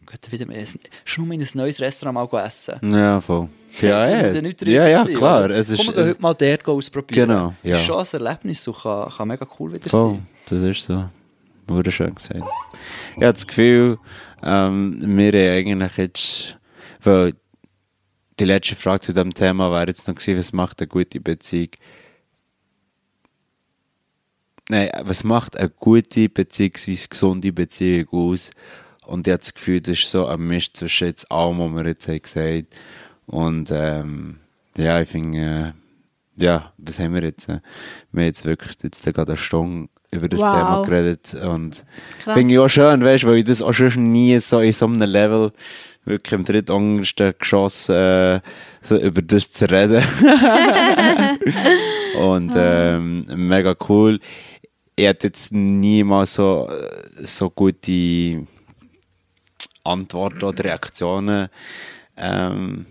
S3: geht wieder mehr. Schon mal in ein neues Restaurant mal essen.
S1: Ja, voll. Ja, ja.
S3: ja
S1: ja, ja, klar.
S3: oder?
S1: Es ist,
S3: Komm, wir heute mal dort ausprobieren.
S1: Genau, ja.
S3: Ist schon ein Erlebnis und kann, kann mega cool wieder
S1: Voll,
S3: sein.
S1: das ist so. Wunderschön gesagt. Ich habe das Gefühl, ähm, wir haben eigentlich jetzt, weil die letzte Frage zu diesem Thema wäre jetzt noch gewesen, was macht eine gute Beziehung? Nein, was macht eine gute bzw. gesunde Beziehung aus? Und ich habe das Gefühl, das ist so ein Mist zwischen jetzt allem, was wir jetzt haben gesagt Und ähm, ja, ich finde, äh, ja, was haben wir jetzt? äh, Wir haben jetzt wirklich jetzt gerade eine Stunde über das
S2: Wow.
S1: Thema geredet. Und finde ich auch schön, weißt du, weil ich das auch schon nie so in so einem Level wirklich im drittuntersten Geschoss äh, so über das zu reden. Und ähm, mega cool. Ich hatte jetzt niemals so, äh, so gute Antworten oder Reaktionen. Ähm,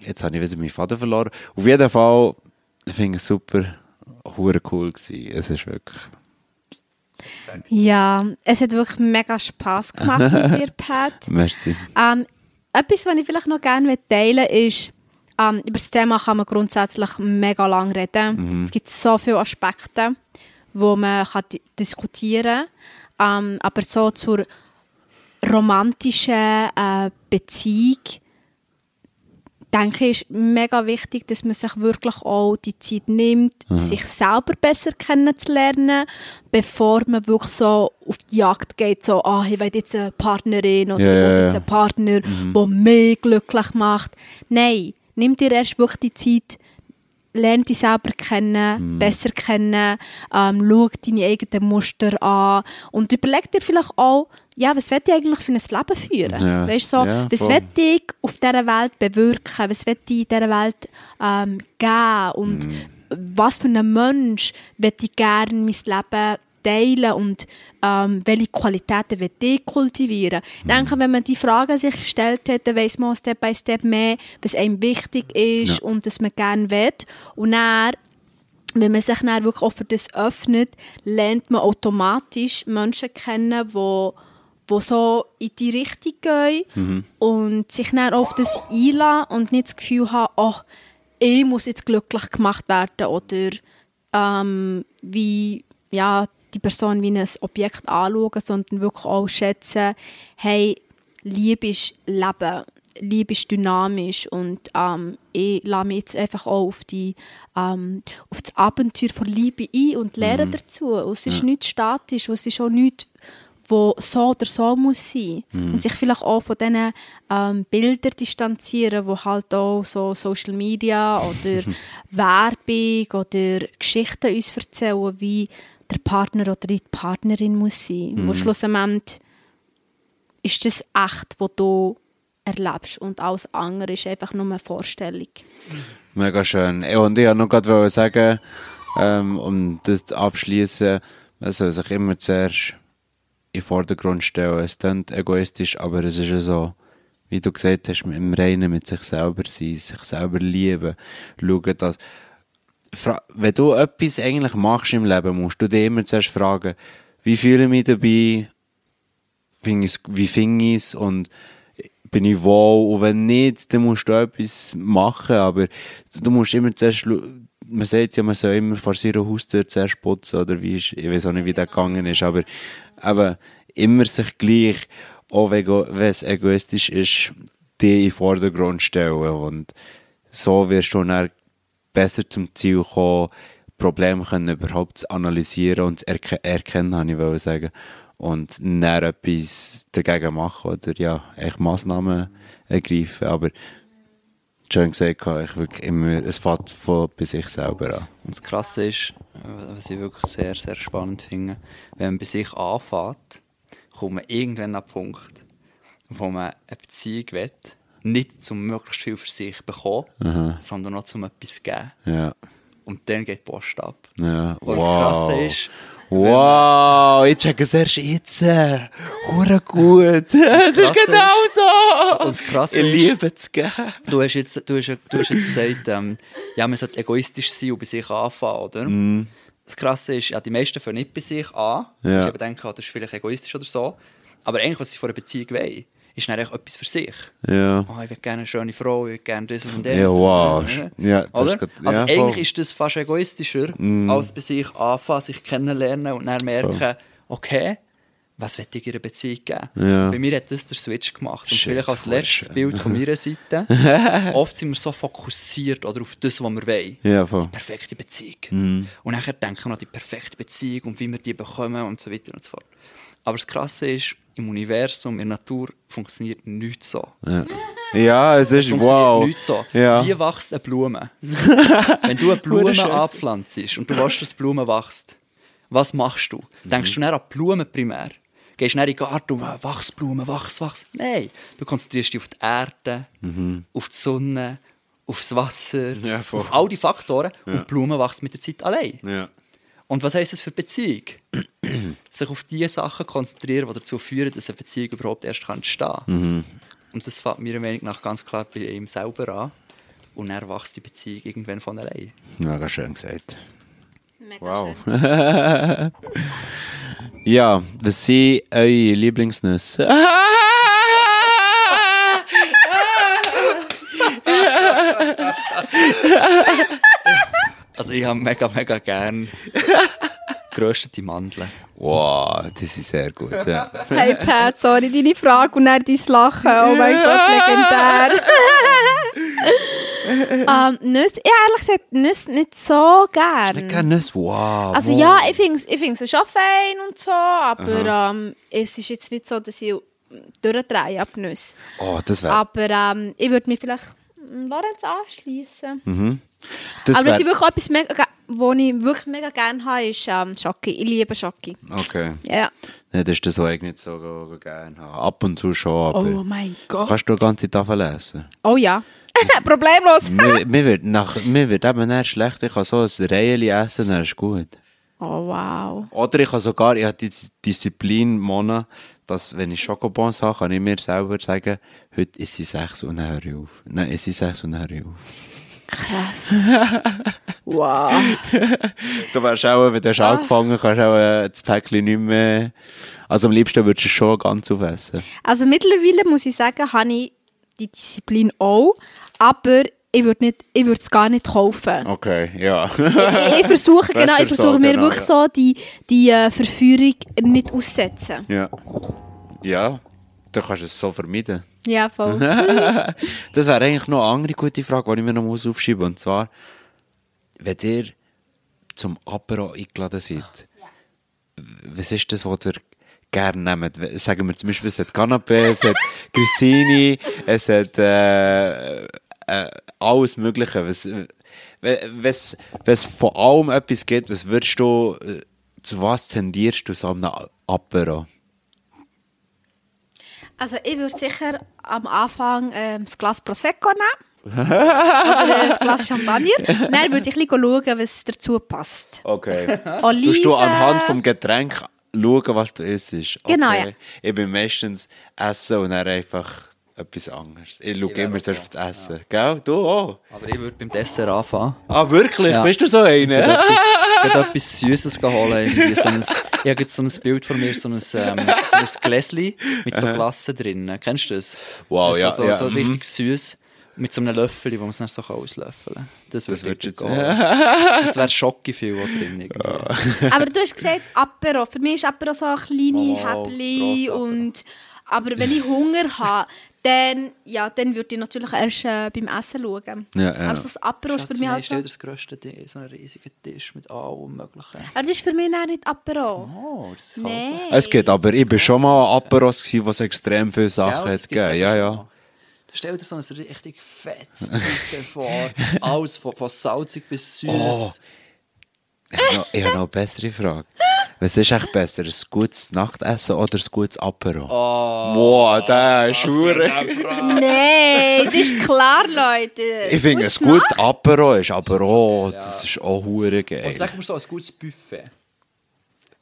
S1: jetzt habe ich wieder meinen Vater verloren. Auf jeden Fall finde ich es super, hure cool gewesen. Es ist wirklich.
S2: Ja, es hat wirklich mega Spass gemacht mit dir, Pat.
S1: Merci.
S2: Ähm, etwas, was ich vielleicht noch gerne teilen will, ist, ähm, über das Thema kann man grundsätzlich mega lang reden. Es gibt so viele Aspekte, wo man kann di diskutieren kann. Ähm, aber so zur romantischen äh, Beziehung denke ich, ist mega wichtig, dass man sich wirklich auch die Zeit nimmt, sich selber besser kennenzulernen, bevor man wirklich so auf die Jagd geht, so, ah, ich will jetzt eine Partnerin oder
S1: Ja,
S2: ich will jetzt einen Partner, der mich glücklich macht. Nein, nimm dir erst wirklich die Zeit, lerne dich selber kennen,
S1: Mhm.
S2: besser kennen, ähm, schau deine eigenen Muster an und überleg dir vielleicht auch, ja, was will ich eigentlich für ein Leben führen?
S1: Ja,
S2: Weißt so,
S1: ja,
S2: was will ich auf dieser Welt bewirken? Was will ich in dieser Welt ähm, geben? Und
S1: Mhm.
S2: was für ein Mensch will ich gerne mein Leben teilen und ähm, welche Qualitäten will ich kultivieren? Ich
S1: Mhm.
S2: denke, wenn man die Fragen sich gestellt hat, dann weiss man Step by Step mehr, was einem wichtig ist
S1: Ja.
S2: und was man gerne will. Und dann wenn man sich dann wirklich auch für das öffnet, lernt man automatisch Menschen kennen, die die so in die Richtung gehen und sich dann auf das einlassen und nicht das Gefühl haben, oh, ich muss jetzt glücklich gemacht werden oder ähm, wie ja, die Person wie ein Objekt anschauen, sondern wirklich auch schätzen, hey, Liebe ist Leben, Liebe ist dynamisch und ähm, ich lasse mich jetzt einfach auch auf, die, ähm, auf das Abenteuer von Liebe ein und lerne dazu. Und es ist nichts statisch, es ist auch nichts, wo so oder so muss sein. Und sich vielleicht auch von diesen ähm, Bildern distanzieren, wo halt auch so Social Media oder Werbung oder Geschichten uns erzählen, wie der Partner oder die Partnerin muss sein. Wo schlussendlich ist das echt, was du erlebst und alles andere ist einfach nur eine Vorstellung.
S1: Mega schön. Und ich wollte noch gerade sagen, ähm, um das abschließen, man soll sich immer zuerst in den Vordergrund stellen. Es klingt egoistisch, aber es ist ja so, wie du gesagt hast, im Reinen mit sich selber sein, sich selber lieben, schauen, dass, wenn du etwas eigentlich machst im Leben, musst du dir immer zuerst fragen, wie fühle ich mich dabei, wie finde ich es und bin ich wohl und wenn nicht, dann musst du etwas machen, aber du musst immer zuerst, man sagt ja, man soll immer vor seiner Haustür zuerst putzen oder wie ist, ich weiß auch nicht, wie das gegangen ist, aber, aber immer sich gleich, auch wenn es egoistisch ist, die in den Vordergrund stellen und so wirst du dann besser zum Ziel kommen, Probleme können überhaupt zu analysieren und zu erke erkennen, habe ich wollte sagen. Und dann etwas dagegen machen oder ja, echt Massnahmen ergreifen. Aber schön gesagt, habe ich wirklich immer, es fängt von bei sich selber an.
S3: Und das Krasse ist, was ich wirklich sehr, sehr spannend finde, wenn man bei sich anfängt, kommt man irgendwann an einen Punkt, wo man eine Beziehung will, nicht zum möglichst viel für sich bekommen, sondern noch zum etwas geben.
S1: Ja,
S3: Und dann geht die Post ab.
S1: ja.
S3: Und das
S1: wow.
S3: Krasse ist,
S1: Wow, ich check es erst jetzt. Hure gut. Es ist genau so.
S3: Und das Krasse
S1: ich liebe es geben.
S3: du hast jetzt, du hast, du hast jetzt gesagt, ähm, ja, man sollte egoistisch sein und bei sich anfangen, oder? Das Krasse ist, ja, die meisten fangen nicht bei sich an.
S1: Ja.
S3: Ich denke, ah, das ist vielleicht egoistisch oder so. Aber eigentlich, was sie von einer Beziehung wollen, ist dann eigentlich etwas für sich.
S1: Ja.
S3: Oh, ich will gerne eine schöne Frau, ich will gerne das und das.
S1: Ja, wow. Ja,
S3: Oder?
S1: grad-
S3: also
S1: ja,
S3: eigentlich
S1: voll. Mm.
S3: ist das fast egoistischer, als bei sich anfangen, sich kennenlernen und dann merken, okay, was will ich in einer Beziehung geben?
S1: Ja.
S3: Bei mir hat das der Switch gemacht. Und
S1: Shit,
S3: vielleicht als
S1: voll
S3: letztes
S1: schön.
S3: Bild von meiner Seite. Oft sind wir so fokussiert oder auf das, was wir wollen.
S1: Ja, voll.
S3: Die perfekte Beziehung. Und nachher denken wir an die perfekte Beziehung und wie wir die bekommen und so weiter und so fort. Aber das Krasse ist, im Universum, in der Natur funktioniert nichts so.
S1: Ja, ja es ist wow.
S3: so.
S1: Ja.
S3: Wie wächst eine Blume? Wenn du eine Blume anpflanzt und du willst, dass Blume wächst, was machst du? Denkst du nicht an die Blume primär? Gehst du nicht in den Garten und «Ah, wachs Blume, wachs, wachs? Nein, du konzentrierst dich auf die Erde, auf die Sonne, auf das Wasser,
S1: Ja,
S3: auf all die Faktoren und die Blume wächst mit der Zeit allein. Und was heisst das für Beziehung? Sich auf die Sachen konzentrieren, die dazu führen, dass eine Beziehung überhaupt erst kann entstehen kann. Und das fängt meiner Meinung nach ganz klar bei ihm selber an. Und dann wächst die Beziehung irgendwann von allein.
S1: Mega schön gesagt.
S2: Mega
S1: Wow.
S2: schön.
S1: Ja, was sind eure Lieblingsnüsse?
S3: Also ich habe mega, mega gern geröstete Mandeln.
S1: wow, das ist sehr gut. Ja.
S2: Hey Pat, sorry, deine Frage und dann dein Lachen. Oh mein Gott, legendär. ähm, Nüsse, ja, ehrlich gesagt, Nüsse nicht so
S1: Ich
S2: gern.
S1: kenne Nüsse. Wow.
S2: Also
S1: wow.
S2: ja, ich finde es ich find's schon fein und so, aber ähm, es ist jetzt nicht so, dass ich durchdrehe ab Nüsse.
S1: Oh, das wäre.
S2: Aber ähm, ich würde mich vielleicht Lorenz anschließen.
S1: Das
S2: aber was
S1: wär,
S2: ich wirklich etwas mega, wo ich wirklich mega gerne habe, ist ähm, Schoki. Ich liebe Schoki.
S1: okay.
S2: Ja.
S1: Nein, das ist das, was ich nicht so gerne habe. Ab und zu schon, aber.
S2: Oh mein Gott.
S1: Kannst du eine ganze Tafel essen?
S2: Oh ja. Problemlos.
S1: mir, mir, wird nach, mir wird eben nicht schlecht. Ich kann so ein Reihen essen, dann ist gut.
S2: Oh wow.
S1: Oder ich habe sogar, ich habe die Disziplin, Mona, dass, wenn ich Schokobons habe, kann ich mir selber sagen, heute ist sie sechs und dann höre ich auf. Nein, ist sie sechs und dann höre ich auf.
S2: Krass. wow.
S1: Du wärst auch, wenn du hast angefangen kannst du auch äh, das Päckchen nicht mehr... Also am liebsten würdest du es schon ganz aufessen.
S2: Also mittlerweile muss ich sagen, habe ich die Disziplin auch, aber ich würde nicht, ich würde es gar nicht kaufen.
S1: Okay, ja.
S2: Ich, ich versuche genau, ich
S1: Besser so,
S2: versuche mir
S1: genau,
S2: wirklich
S1: ja.
S2: so die, die äh, Verführung nicht aussetzen.
S1: ja. Ja, dann kannst du es so vermeiden.
S2: Ja, voll.
S1: Das wäre eigentlich noch eine andere gute Frage, die ich mir noch muss aufschreiben muss. Und zwar, wenn ihr zum Apero eingeladen seid, was ist das, was ihr gerne nehmt? Sagen wir zum Beispiel, es hat Canapé, es hat Grissini, es hat äh, äh, alles Mögliche. Was, wenn es wenn es von allem etwas gibt, was würdest du, äh, zu was tendierst du so am Apero?
S2: Also ich würde sicher am Anfang ähm, das Glas Prosecco nehmen. Oder das Glas Champagner. Dann würde ich ein schauen, was dazu passt.
S1: Okay.
S2: Oliven.
S1: Tust du anhand vom Getränk schauen, was du isst? Okay.
S2: Genau, ja.
S1: Ich bin meistens essen und dann einfach etwas anderes. Ich schaue
S3: wäre
S1: immer zuerst auf das Essen. Gell? Du auch?
S3: Aber ich würde beim Dessert anfangen.
S1: Ah, wirklich?
S3: Ja.
S1: Bist du so
S3: Ich
S1: einer?
S3: würde etwas, würde etwas Süßes holen. So ein, ich habe jetzt so ein Bild von mir, so ein, ähm, so ein Gläschen mit so Glasse drin. Kennst du das?
S1: Wow,
S3: Das
S1: ja,
S3: So,
S1: ja,
S3: so
S1: mhm.
S3: richtig süß. Mit so einem Löffel, wo man es dann so auslöffeln kann. Das, würde richtig
S1: du
S3: gehen. Das wäre da drin. Irgendwie.
S2: Aber du hast gesagt, Apero. Für mich ist Apero so ein kleine
S3: Oh,
S2: Häppchen. Und, aber wenn ich Hunger habe, dann, ja, dann würde ich natürlich erst äh, beim Essen schauen.
S1: Ja, ja.
S2: Aber so das Apero ist für mich halt so...
S3: stell dir das grösste Ding, so einen riesigen Tisch mit allem Möglichen.
S2: Aber das ist für mich auch nicht Apero.
S3: Oh, das kann
S2: Nein.
S1: Es geht, aber ich bin schon mal an Aperos wo es extrem viele Sachen
S3: das
S1: hat gegeben. Ja, ja.
S3: Stell dir so ein richtig fettes Bitte vor. Alles von, von salzig bis süß.
S1: Oh. Ich habe noch, ich habe noch eine bessere Frage. Was ist echt besser, ein gutes Nachtessen oder ein gutes Apero?
S3: Oh,
S1: Boah, der ist hure.
S2: Nein, das ist klar, Leute.
S1: Ich finde, ein
S2: Gutes
S1: gutes Apero ist aber auch, das ist auch hure geil.
S3: Und sag mir so, ein gutes Buffet.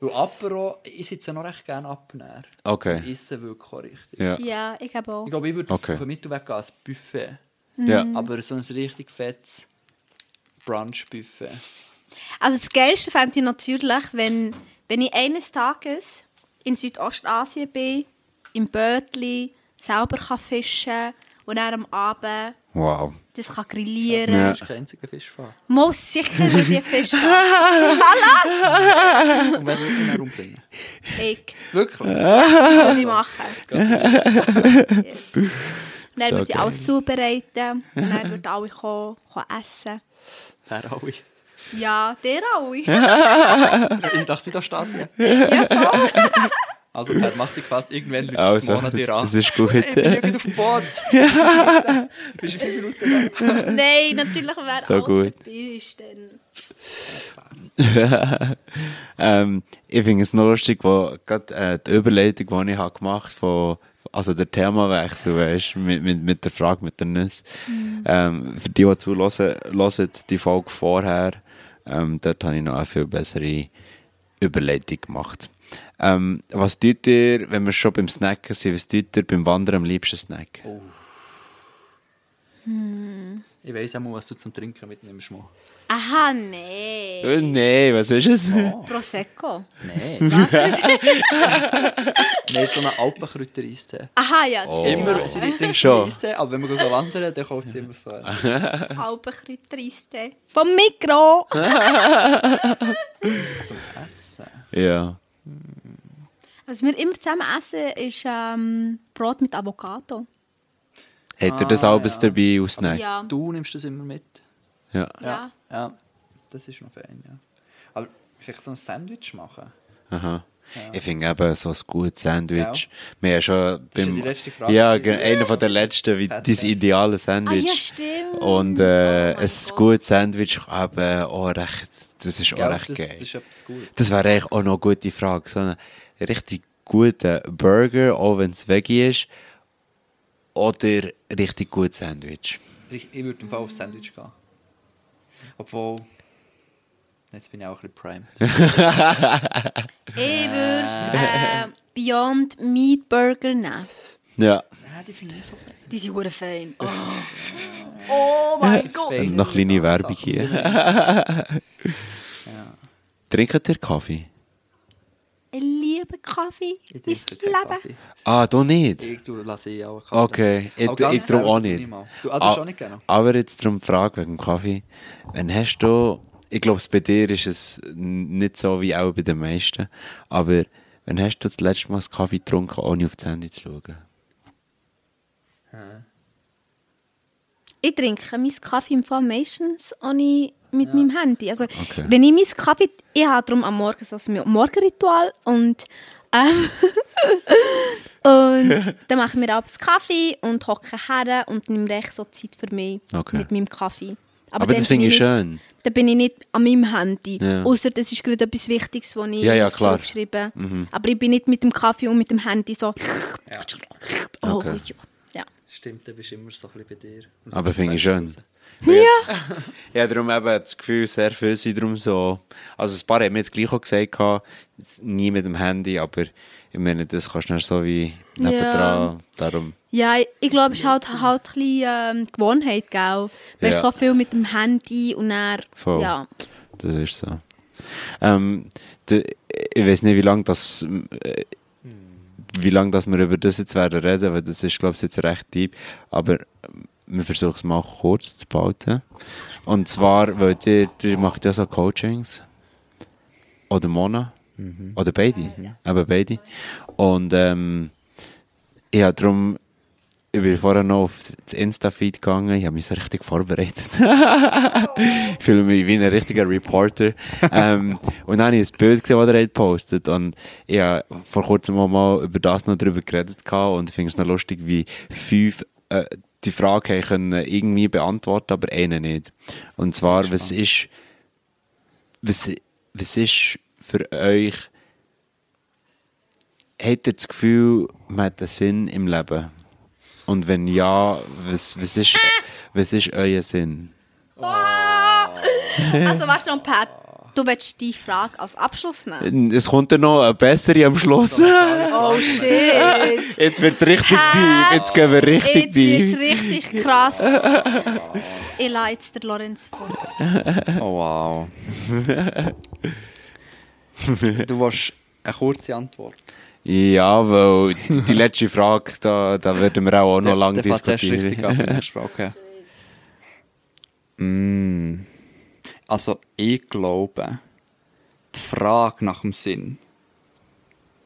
S3: Weil Apero, ich sitze noch recht gerne abnehmen.
S1: Okay.
S3: Ich esse wirklich auch richtig.
S1: Ja.
S2: Ja, ich glaube auch.
S3: Ich glaube, ich würde
S1: Okay.
S3: den Mittelweg gehen als Buffet.
S1: ja.
S3: Aber so ein richtig fettes Brunch-Buffet.
S2: Also das Geilste fände ich natürlich, wenn, wenn ich eines Tages in Südostasien bin im Bötli selber kann fischen und dann am Abend
S1: Wow.
S2: das kann grillieren.
S1: Ja.
S3: Das ist kein einziger Fischfahrer.
S2: Muss sicher mit dir fischen.
S3: Und wer würde ihn umbringen?
S2: ich.
S3: Wirklich?
S2: Das soll ich machen. yes. Dann
S1: So
S2: würde ich alles zubereiten. Und dann würden alle kommen, kommen essen.
S3: Wer alle?
S2: Ja, der alle.
S3: Ich dachte, da steht sie.
S2: ja, voll.
S3: Also, Per macht dich fast irgendwann Leute
S1: Also,
S3: Mona dir an.
S1: das ist gut.
S3: Ich bin irgendwie auf dem Boot. Bist du in fünf Minuten da?
S2: Nein, natürlich wäre
S1: So
S2: alles
S1: gut.
S2: dabei ist dann.
S1: ähm, ich finde es noch lustig, wo gerade äh, die Überleitung, die ich habe gemacht von also der Themawechsel, weißt, mit, mit, mit der Frage mit der Nuss. Ähm, für die, die zuhören, hören die Folge vorher, ähm, dort habe ich noch eine viel bessere Überleitung gemacht. Ähm, was tut ihr, wenn wir schon beim Snacken sind, was tut ihr beim Wandern am liebsten snacken?
S3: Ich weiss auch mal, was du zum Trinken mitnimmst.
S2: Aha, nee.
S1: Äh, nee, was ist es?
S2: Prosecco.
S3: Nein. Nein, so einen Alpenkräuter-Eistee.
S2: Aha, ja, das
S1: Oh.
S2: ist
S3: Immer, sie trinken
S1: Schon.
S3: Eistee, aber wenn wir wandern, dann kauft sie immer so einen.
S2: Alpenkräuteriste. Vom Mikro.
S3: Zum Essen.
S1: Ja.
S2: Was wir immer zusammen essen, ist ähm, Brot mit Avocado.
S1: Habt ihr das
S3: Ah,
S1: alles
S3: ja.
S1: dabei aus Snack?
S2: Ja.
S3: Du nimmst das immer mit.
S1: Ja.
S2: Ja.
S3: Ja, das ist noch fein, ja. Aber vielleicht so ein Sandwich machen.
S1: Aha. Ich finde eben so ein gutes Sandwich. Wir haben schon
S3: ist ja
S1: beim,
S3: die letzte Frage
S1: ja,
S3: gewesen.
S1: ge- einer von der letzten, wie dein
S3: Fest.
S1: ideale Sandwich.
S2: Ah, ja, stimmt.
S1: Und
S2: Oh
S1: äh,
S2: mein
S1: ein
S2: Gott.
S1: gutes Sandwich, aber auch recht, das ist auch
S3: Ja,
S1: recht
S3: das,
S1: geil.
S3: das ist etwas gut.
S1: Das wäre eigentlich auch noch eine gute Frage. So einen richtig guten Burger, auch wenn es Veggie ist, oder richtig gutes Sandwich.
S3: Ich, ich würde im Fall auf Sandwich gehen. Obwohl. Jetzt bin ich auch ein bisschen primed.
S2: Ich würde äh, Beyond Meat Burger nehmen.
S1: Ja.
S3: Nein, die finde ich so fein.
S2: Die sind hure fein. Oh, oh mein Gott.
S1: Und noch kleine Werbung hier.
S3: Ja.
S1: Trinkt ihr Kaffee?
S2: Ich liebe Kaffee.
S3: Ich
S2: Mein Leben.
S3: Kaffee.
S1: Ah, du nicht?
S3: Ich tu, lasse ich auch
S1: Okay, ich,
S3: Aber ganz
S1: ich darum auch nicht.
S3: mal. Du, ah, du hast auch nicht gerne?
S1: Aber jetzt darum die Frage wegen dem Kaffee. Wenn hast du, ich glaube, bei dir ist es nicht so wie auch bei den meisten, aber wenn hast du das letzte Mal Kaffee getrunken, ohne auf das Handy zu schauen?
S2: Ich trinke meinen Kaffee im Fall meistens ohne mit meinem Handy. Also,
S1: Okay.
S2: wenn ich meinen Kaffee... Ich habe darum am Morgen so ein Morgenritual und... Ähm, und dann mache ich mir abends Kaffee und hocke her und nehme recht so Zeit für mich
S1: Okay.
S2: mit meinem Kaffee.
S1: Aber
S2: dann
S1: das finde ich
S2: nicht-
S1: schön.
S2: Dann bin ich nicht an meinem Handy.
S1: Ja.
S2: Außer das ist gerade etwas Wichtiges, was ich
S1: Ja, ja,
S2: so
S1: klar. Mhm.
S2: geschrieben Aber ich bin nicht mit dem Kaffee und mit dem Handy so... Oh,
S1: Okay.
S2: ja.
S3: Stimmt, dann bist du immer so ein bisschen bei dir. Und
S1: Aber finde ich schön.
S3: raus.
S2: Ja.
S1: Habe darum eben das Gefühl, sehr viel sind darum so. Also, ein paar haben mir jetzt gleich auch gesagt, nie mit dem Handy, aber ich meine, das kannst du dann so wie nebendran. Darum.
S2: Ja, ich glaube, es ist halt, halt ein bisschen ähm, Gewohnheit, gell? Weil
S1: Ja.
S2: so viel mit dem Handy und dann,
S1: Voll.
S2: ja.
S1: Das ist so. Ähm, du, ich weiß nicht, wie lange das, äh, wie lange das wir über das jetzt werden reden, weil das ist, glaube ich, jetzt recht deep. Aber wir versuchen es mal kurz zu behalten. Und zwar, weil ihr, ihr macht ja so Coachings. Oder Mona. Oder beide. Aber beide. Und ähm, ich habe darum, ich bin vorher noch auf das Insta-Feed gegangen, ich habe mich so richtig vorbereitet. ich fühle mich wie ein richtiger Reporter. ähm, und dann habe ich ein Bild gesehen, das er hat gepostet Und ich habe vor kurzem auch mal über das noch drüber geredet gehabt und ich finde es noch lustig, wie fünf äh, die Frage haben können irgendwie beantworten, aber eine nicht. Und zwar, was ist, was, was ist für euch, habt ihr das Gefühl, man hat einen Sinn im Leben? Und wenn ja, was, was, ist, was ist euer Sinn?
S2: Also, weißt du noch, Pat, du willst die Frage als Abschluss nehmen?
S1: Es kommt dann noch eine bessere am Schluss.
S2: Oh, shit.
S1: Jetzt wird es richtig
S2: Pat,
S1: deep. Jetzt gehen wir richtig
S2: Jetzt wird
S1: deep.
S2: richtig krass. ich lasse jetzt den Lorenz vor.
S3: Oh wow. du willst eine kurze Antwort.
S1: Ja, weil die, letzte Frage, da, da würden wir auch noch lange
S3: Der fährt erst
S1: diskutieren.
S3: richtig ab, okay. Mm. Also, ich glaube, die Frage nach dem Sinn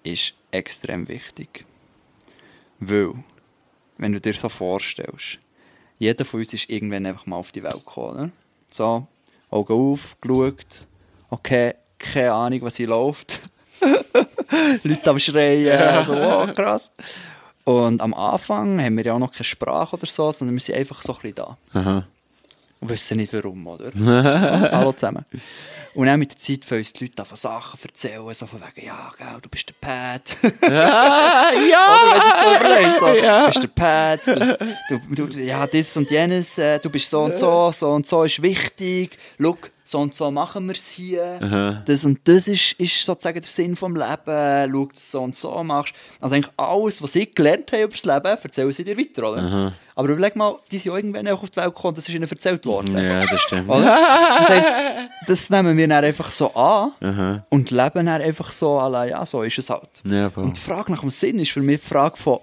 S3: ist extrem wichtig. Weil, wenn du dir so vorstellst, jeder von uns ist irgendwann einfach mal auf die Welt gekommen. Oder? So, Augen auf, geschaut, okay, keine Ahnung, was hier läuft. Leute am Schreien, so, wow, krass. Und am Anfang haben wir ja auch noch keine Sprache oder so, sondern wir sind einfach so ein bisschen da.
S1: Aha.
S3: Und wissen nicht warum, oder? Hallo zusammen. Und dann mit der Zeit fangen uns die Leute an von Sachen erzählen, so von wegen, ja, gell, du bist der Pat.
S1: Ah,
S3: Oder wenn du so überlegst, so, du bist der Pat, du, du, ja, das und jenes, äh, du bist so und so, so und so ist wichtig, schau, so und so machen wir es hier, das und das ist, ist sozusagen der Sinn vom Leben, schau, dass du so und so machst. Also eigentlich alles, was ich gelernt habe über das Leben, erzählen sie dir weiter, oder? Aber überleg mal, die sind ja irgendwann auch auf die Welt gekommen, das ist ihnen erzählt worden.
S1: Ja, das stimmt.
S3: Oder? Das heisst, das nehmen wir dann einfach so an und leben dann einfach so, allein, ja, so ist es halt.
S1: Ja.
S3: Und die Frage nach dem Sinn ist für mich die Frage von,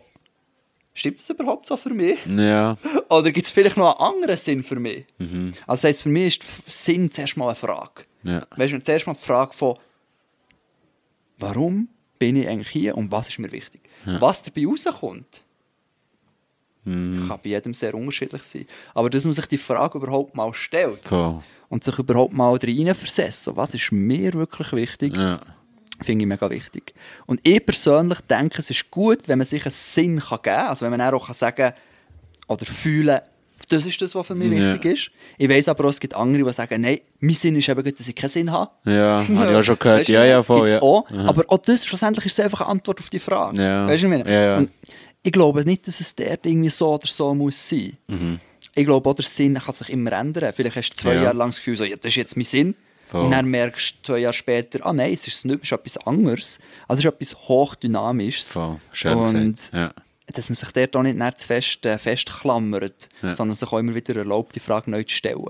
S3: stimmt das überhaupt so für mich?
S1: Ja.
S3: Oder gibt es vielleicht noch einen anderen Sinn für mich?
S1: Mhm.
S3: Also das heisst, für mich ist Sinn zuerst mal eine Frage.
S1: Ja.
S3: Weißt du, zuerst mal die Frage von, warum bin ich eigentlich hier und was ist mir wichtig? Was dabei rauskommt,
S1: Mhm.
S3: kann bei jedem sehr unterschiedlich sein. Aber dass man sich die Frage überhaupt mal stellt
S1: Voll.
S3: und sich überhaupt mal reinversetzt, so, was ist mir wirklich wichtig,
S1: Ja.
S3: Finde ich mega wichtig. Und ich persönlich denke, es ist gut, wenn man sich einen Sinn kann geben kann. Also wenn man auch kann sagen oder fühlen das ist das, was für mich
S1: Ja.
S3: wichtig ist. Ich weiß aber auch, es gibt andere, die sagen, nein, mein Sinn ist eben gut, dass ich keinen Sinn habe.
S1: Ja, habe ich auch schon gehört.
S3: Weißt du,
S1: Ja, ja, voll. Ja.
S3: Auch.
S1: Aha.
S3: Aber auch das, schlussendlich ist es einfach eine Antwort auf die Frage.
S1: Ja.
S3: Weißt du, ich meine?
S1: Ja.
S3: Und ich glaube nicht, dass es dort irgendwie so oder so muss sein. Ich glaube auch, der Sinn kann sich immer ändern. Vielleicht hast du zwei
S1: Ja.
S3: Jahre lang das Gefühl, so, ja, das ist jetzt mein Sinn.
S1: Voll.
S3: Und dann merkst du zwei Jahre später, ah nein, es ist nicht, es ist etwas anderes. Also es ist etwas hochdynamisches.
S1: Voll. Schön
S3: Und
S1: gesagt. Ja.
S3: dass man sich dort auch nicht zu fest äh, festklammert,
S1: Ja.
S3: sondern sich auch immer wieder erlaubt, die Frage neu zu stellen.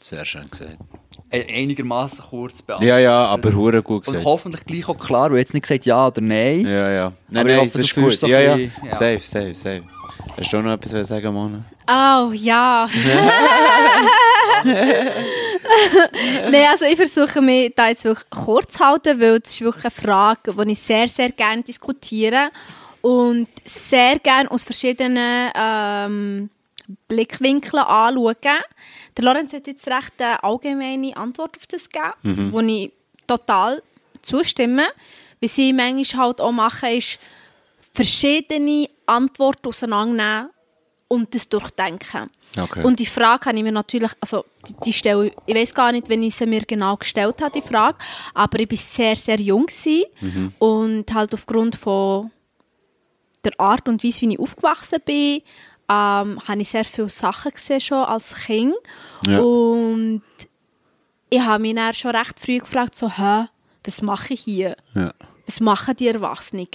S1: Sehr schön gesagt.
S3: Äh, Einigermaßen kurz beantworten.
S1: Ja, ja, aber hure gut
S3: Und
S1: gesagt.
S3: hoffentlich gleich auch klar, du hast jetzt nicht gesagt ja oder nein.
S1: Ja, ja. Nein,
S3: Aber ich
S1: nein,
S3: hoffe,
S1: das ist gut.
S3: so
S1: Ja, ja.
S3: bisschen- ja.
S1: Safe, safe, safe. Hast du noch etwas zu sagen, Mona?
S2: Oh, ja. Nein, also ich versuche mich da jetzt wirklich kurz zu halten, weil es ist wirklich eine Frage, die ich sehr, sehr gerne diskutiere und sehr gerne aus verschiedenen ähm, Blickwinkeln anschauen. Der Lorenz hat jetzt recht eine allgemeine Antwort auf das gegeben, wo ich total zustimme. Was ich manchmal halt auch mache, ist verschiedene Antworten auseinandernehmen und das durchdenken.
S1: Okay.
S2: Und die Frage habe ich mir natürlich, also die, die stelle ich, weiß gar nicht, wenn ich sie mir genau gestellt habe, die Frage, aber ich war sehr, sehr jung gewesen und halt aufgrund von der Art und Weise, wie ich aufgewachsen bin, ähm, habe ich sehr viele Sachen gesehen schon als Kind
S1: Ja.
S2: und ich habe mich dann schon recht früh gefragt, so, hä, was mache ich hier?
S1: Ja.
S2: Was machen die Erwachsenen?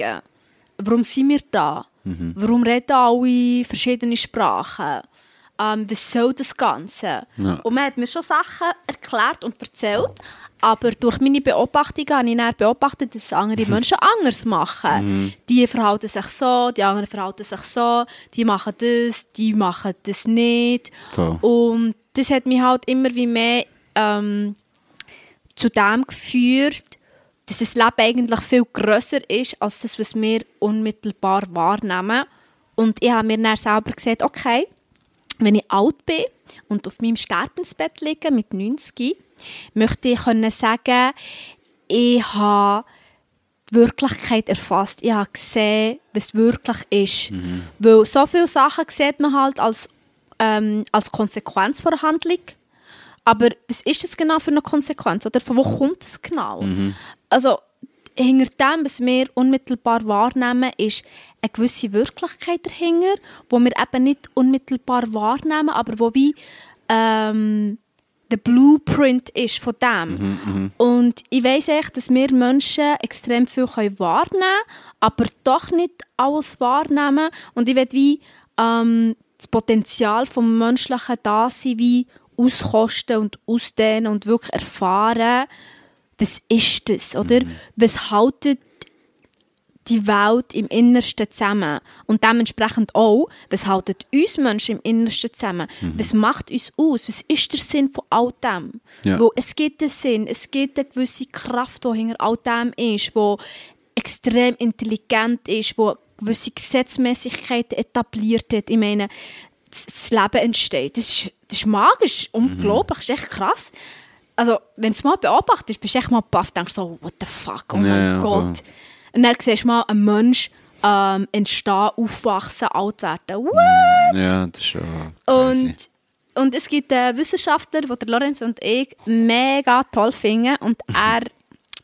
S2: Warum sind wir da? Warum reden alle verschiedene Sprachen? Ähm, was soll das Ganze?
S1: Ja.
S2: Und man hat mir schon Sachen erklärt und erzählt, aber durch meine Beobachtungen habe ich dann beobachtet, dass andere Menschen anders machen. Die verhalten sich so, die anderen verhalten sich so, die machen das, die machen das nicht.
S1: Voll.
S2: Und das hat mich halt immer wie mehr ähm, zu dem geführt, dass das Leben eigentlich viel grösser ist, als das, was wir unmittelbar wahrnehmen. Und ich habe mir dann selber gesagt, okay, wenn ich alt bin und auf meinem Sterbensbett liege mit 90, möchte ich können sagen, ich habe die Wirklichkeit erfasst. Ich habe gesehen, was wirklich ist. Weil so viele Sachen sieht man halt als, ähm, als Konsequenz von der Handlung. Aber was ist das genau für eine Konsequenz? Oder von wo kommt es genau? Also, hinter dem, was wir unmittelbar wahrnehmen, ist eine gewisse Wirklichkeit dahinter, wo wir eben nicht unmittelbar wahrnehmen, aber wo wie ähm, der Blueprint ist von dem. Und ich weiss echt, dass wir Menschen extrem viel können wahrnehmen können, aber doch nicht alles wahrnehmen. Und ich will wie ähm, das Potenzial vom menschlichen Dasein wie auskosten und ausdehnen und wirklich erfahren, was ist das, oder? Was haltet die Welt im Innersten zusammen. Und dementsprechend auch, was haltet uns Menschen im Innersten zusammen? Mhm. Was macht uns aus? Was ist der Sinn von all dem? Ja. Wo es gibt einen Sinn, es gibt eine gewisse Kraft, die hinter all dem ist, die extrem intelligent ist, die gewisse Gesetzmäßigkeiten etabliert hat. Ich meine, das Leben entsteht. Das ist, das ist magisch, unglaublich, das ist echt krass. Also, wenn du es mal beobachtest, bist du echt mal baff, denkst so, what the fuck, oh mein ja, Gott. Voll. Und dann siehst du mal einen Mensch ähm, entstehen, aufwachsen, alt werden. What?
S1: Ja, das ist schon
S2: Und, und es gibt einen Wissenschaftler, den der Lorenz und ich mega toll finden und er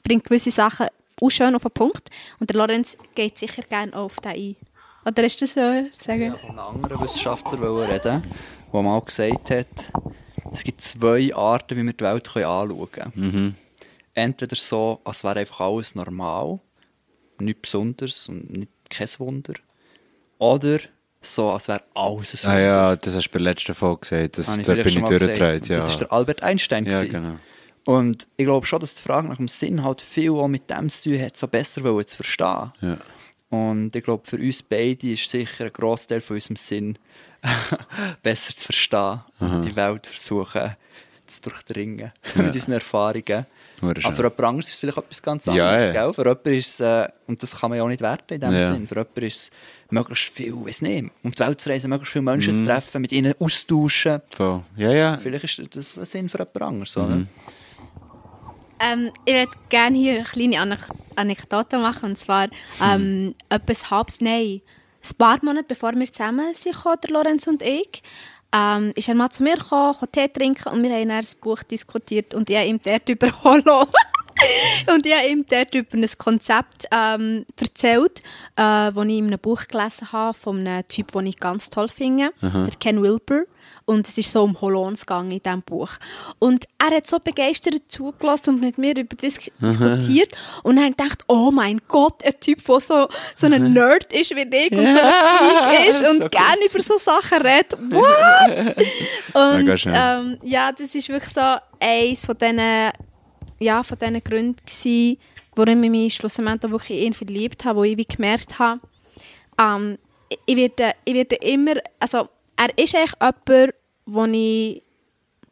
S2: bringt gewisse Sachen auch schön auf den Punkt und der Lorenz geht sicher gerne auf den ein. Oder ist das so? Sagen?
S3: Ich von einem anderen Wissenschaftler reden, der mal gesagt hat, es gibt zwei Arten, wie wir die Welt anschauen können. Mhm. Entweder so, als wäre einfach alles normal, nichts Besonderes und nicht, kein Wunder. Oder so, als wäre alles
S1: ein Wunder. Ah ja, das hast du bei der letzten Folge gesagt. Das, da bin ich durchgedreht. Ja.
S3: Das war der Albert Einstein.
S1: Ja, genau.
S3: Und ich glaube schon, dass die Frage nach dem Sinn halt viel auch mit dem zu tun hat, so besser zu verstehen.
S1: Ja.
S3: Und ich glaube, für uns beide ist sicher ein Großteil von unserem Sinn besser zu verstehen und die Welt versuchen zu durchdringen ja. mit unseren Erfahrungen. Aber für jemand anderes ist es vielleicht etwas ganz anderes. Ja, ja. Für jemand ist äh, und das kann man ja auch nicht werten in dem ja. Sinn, für jemand ist es möglichst viel, weiß nicht, um die Welt zu reisen, möglichst viele Menschen mhm. zu treffen, mit ihnen austauschen.
S1: So. Ja, ja.
S3: Vielleicht ist das ein Sinn für jemand anderes. Mhm. Oder?
S2: Ähm, ich würde gerne hier eine kleine Anek Anekdote machen. Und zwar ähm, mhm. etwas halbes Nein. Ein paar Monate bevor wir zusammen sind, der Lorenz und ich, ähm, ist er mal zu mir gekommen, Tee trinken und wir haben ein Buch diskutiert und ich habe ihm dort über Holo und ich habe ihm dort über ein Konzept ähm, erzählt, äh, das ich in einem Buch gelesen habe von einem Typ, den ich ganz toll finde, Aha. der Ken Wilber. Und es ist so um Holons gegangen in diesem Buch. Und er hat so begeistert zugelassen und mit mir über das diskutiert. Und hat gedacht, oh mein Gott, ein Typ, der so, so ein Nerd ist wie ich und so ein Freak ist und so gerne über so Sachen redet. What? und ähm, ja, das ist wirklich so eins von diesen, ja, von diesen Gründen gewesen, warum ich mich schlussendlich wirklich in verliebt habe, wo ich gemerkt habe, ähm, ich werde, ich werde immer, also er ist eigentlich jemand, wo ich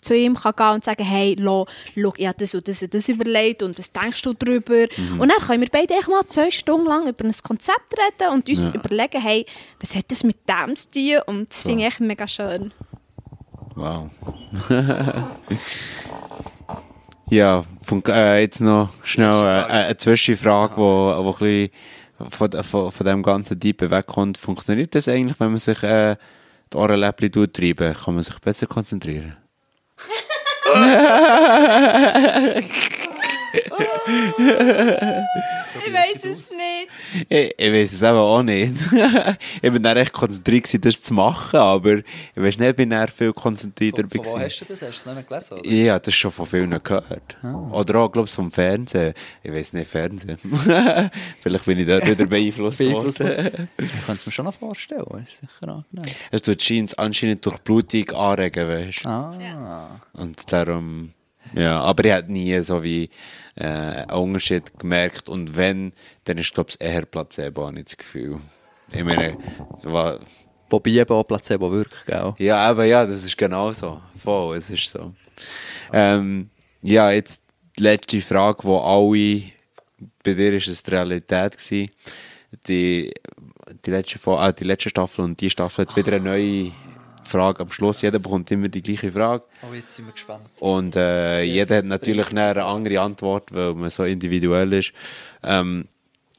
S2: zu ihm kann gehen und sagen, hey, lo, schau, ich habe das und das und das überlegt und was denkst du darüber? Mhm. Und dann können wir beide mal zwei Stunden lang über ein Konzept reden und uns ja. überlegen, hey, was hat das mit dem zu tun? Und das so. finde ich echt mega schön.
S1: Wow. ja, von, äh, jetzt noch schnell äh, eine Zwischenfrage, wo, wo ein bisschen von, von, von dem ganzen Deep wegkommt. Funktioniert das eigentlich, wenn man sich... Äh, die Ohrenläppchen treiben, kann man sich besser konzentrieren.
S2: ich weiß es nicht.
S1: Ich, ich weiß es aber auch nicht. ich bin dann recht konzentriert, das zu machen, aber ich weiß nicht, ich bin dann viel konzentrierter.
S3: Von, von wo hast du das? Hast du es nicht gelesen? Oder?
S1: Ja, das schon von vielen gehört. Oh. Oder auch, glaube ich, vom Fernsehen. Ich weiß nicht, Fernsehen. Vielleicht bin ich da wieder beeinflusst worden.
S3: ich kann es mir schon noch vorstellen. Ist sicher angenehm.
S1: Es tut anscheinend durch Blutung anregen, weißt
S3: du. Ah.
S1: Und darum... Ja, aber ich habe nie so wie äh, einen Unterschied gemerkt. Und wenn, dann ist, glaube ich, eher Placebo, habe ich das Gefühl. Ich meine, war,
S3: Wobei eben auch Placebo wirkt, gell?
S1: Ja, aber ja, das ist genau so. Voll, es ist so. Ähm, ja, jetzt die letzte Frage, wo alle, bei dir war es die Realität gewesen. Die, die, letzte, ah, die letzte Staffel und die Staffel hat wieder eine neue Frage am Schluss. Jeder bekommt immer die gleiche Frage.
S3: Oh, jetzt sind wir gespannt.
S1: Und äh, jeder hat natürlich eine andere Antwort, weil man so individuell ist. Ähm,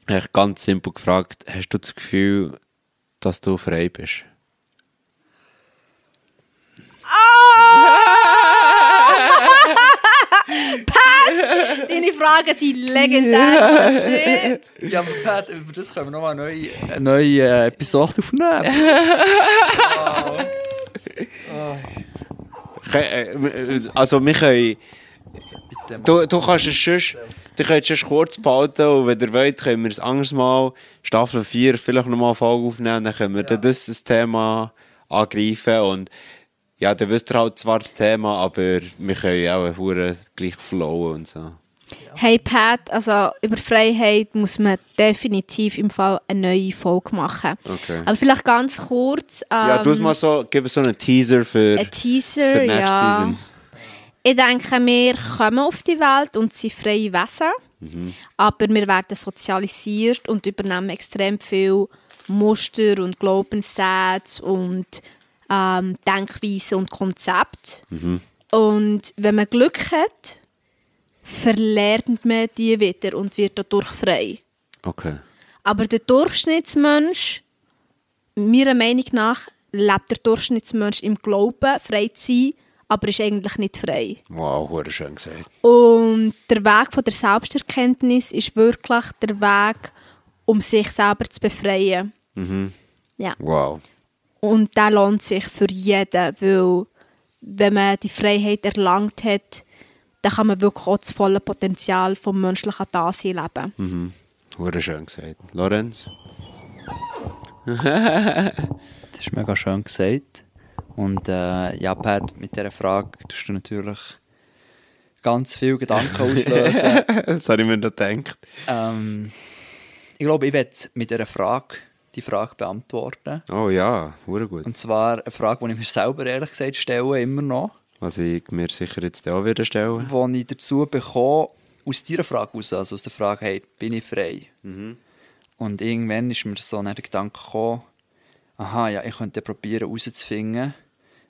S1: ich habe ganz simpel gefragt, hast du das Gefühl, dass du frei bist?
S2: Pat! Deine Fragen sind legendär. Shit.
S3: Ja, aber Pat, über das können wir nochmal eine neue, eine neue äh, Episode aufnehmen. wow.
S1: Äh, also wir können... Du, du kannst es schon... Du könntest es kurz behalten und wenn ihr wollt, können wir ein anderes Mal Staffel 4 vielleicht nochmal eine Folge aufnehmen, dann können wir ja. das, das Thema angreifen und ja, dann wisst ihr halt zwar das Thema, aber wir können auch gleich flowen und so.
S2: Hey Pat, also über Freiheit muss man definitiv im Fall eine neue Folge machen.
S1: Okay.
S2: Aber vielleicht ganz kurz. Ähm,
S1: ja, du mal so, gib so einen Teaser für,
S2: ein Teaser,
S1: für nächste
S2: ja.
S1: Season.
S2: Ich denke, wir kommen auf die Welt und sind freie Wesen.
S1: Mhm.
S2: Aber wir werden sozialisiert und übernehmen extrem viel Muster und Glaubenssätze und ähm, Denkweisen und Konzepte.
S1: Mhm.
S2: Und wenn man Glück hat, verlernt man die wieder und wird dadurch frei.
S1: Okay.
S2: Aber der Durchschnittsmensch, meiner Meinung nach, lebt der Durchschnittsmensch im Glauben, frei zu sein, aber ist eigentlich nicht frei.
S1: Wow, hure schön gesagt.
S2: Und der Weg von der Selbsterkenntnis ist wirklich der Weg, um sich selber zu befreien. Ja.
S1: Wow.
S2: Und der lohnt sich für jeden, weil wenn man die Freiheit erlangt hat, dann kann man wirklich auch das volle Potenzial vom menschlichen Dasein leben.
S1: Hure schön gesagt. Lorenz?
S3: Das ist mega schön gesagt. Und äh, ja, Pat, mit dieser Frage tust du natürlich ganz viele Gedanken auslösen.
S1: das habe ich mir noch gedacht.
S3: ähm, ich glaube, ich werde mit dieser Frage die Frage beantworten.
S1: Oh ja, hure gut.
S3: Und zwar eine Frage, die ich mir selber ehrlich gesagt stelle, immer noch.
S1: Was ich mir sicher jetzt auch wieder stellen.
S3: wo ich dazu bekomme, aus dieser Frage heraus, also aus der Frage, hey, bin ich frei? Und irgendwann ist mir so ein Gedanke gekommen, aha, ja, ich könnte probieren herauszufinden,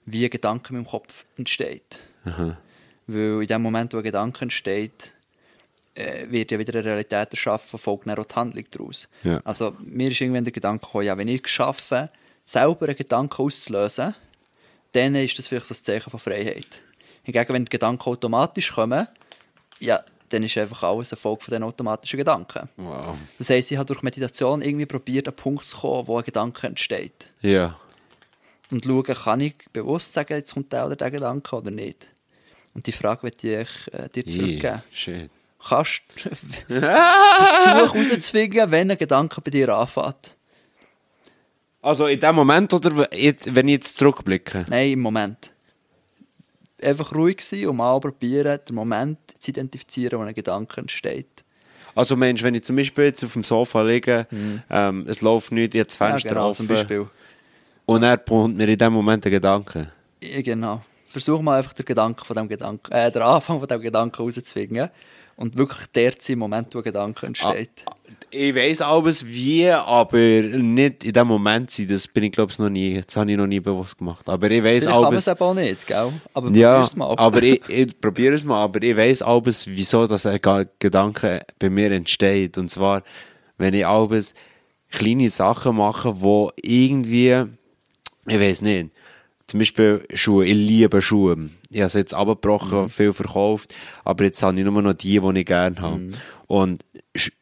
S3: wie ein Gedanke in meinem Kopf entsteht. Weil in dem Moment, wo ein Gedanke entsteht, äh, wird ja wieder eine Realität erschaffen, folgt dann auch die Handlung daraus.
S1: Ja.
S3: Also mir ist irgendwann der Gedanke gekommen, ja, wenn ich es schaffe, selber einen Gedanken auszulösen, dann ist das vielleicht so ein Zeichen von Freiheit. Hingegen, wenn die Gedanken automatisch kommen, ja, dann ist einfach alles ein Folge von diesen automatischen Gedanken.
S1: Wow.
S3: Das heisst, ich habe durch Meditation irgendwie probiert, an einen Punkt zu kommen, wo ein Gedanke entsteht.
S1: Ja.
S3: Und schauen, kann ich bewusst sagen, jetzt kommt der oder der Gedanke oder nicht. Und die Frage möchte ich äh, dir zurückgeben.
S1: Yeah. Shit.
S3: Kannst du versuchen herauszufinden, wenn ein Gedanke bei dir anfängt?
S1: Also in dem Moment oder wenn ich jetzt zurückblicke?
S3: Nein, im Moment. Einfach ruhig sein und mal probieren, den Moment zu identifizieren, wo ein Gedanke entsteht.
S1: Also Mensch, wenn ich zum Beispiel jetzt auf dem Sofa liege, ähm, es läuft nichts, ich habe das Fenster
S3: ja, genau,
S1: offen
S3: zum Beispiel.
S1: und er kommt mir in dem Moment ein Gedanke.
S3: Ja, genau. Versuch mal einfach den Gedanken von dem Gedanken, äh, den Anfang von dem Gedanken herauszufinden und wirklich der im Moment, wo ein Gedanke entsteht.
S1: Ich weiss alles wie, aber nicht in dem Moment sein. Das bin ich glaube ich noch nie. Das habe ich noch nie bewusst gemacht. Aber ich
S3: man
S1: alles.
S3: es eben auch nicht, gell? Aber
S1: Ja,
S3: probier's mal.
S1: aber ich, ich probiere es mal, aber ich weiß alles, wieso ein Ga- Gedanke bei mir entsteht. Und zwar, wenn ich alles kleine Sachen mache, wo irgendwie, ich weiß nicht, zum Beispiel Schuhe, ich liebe Schuhe. Ich habe sie jetzt abgebrochen, viel verkauft, aber jetzt habe ich nur noch die, die ich gerne habe. Und Sch-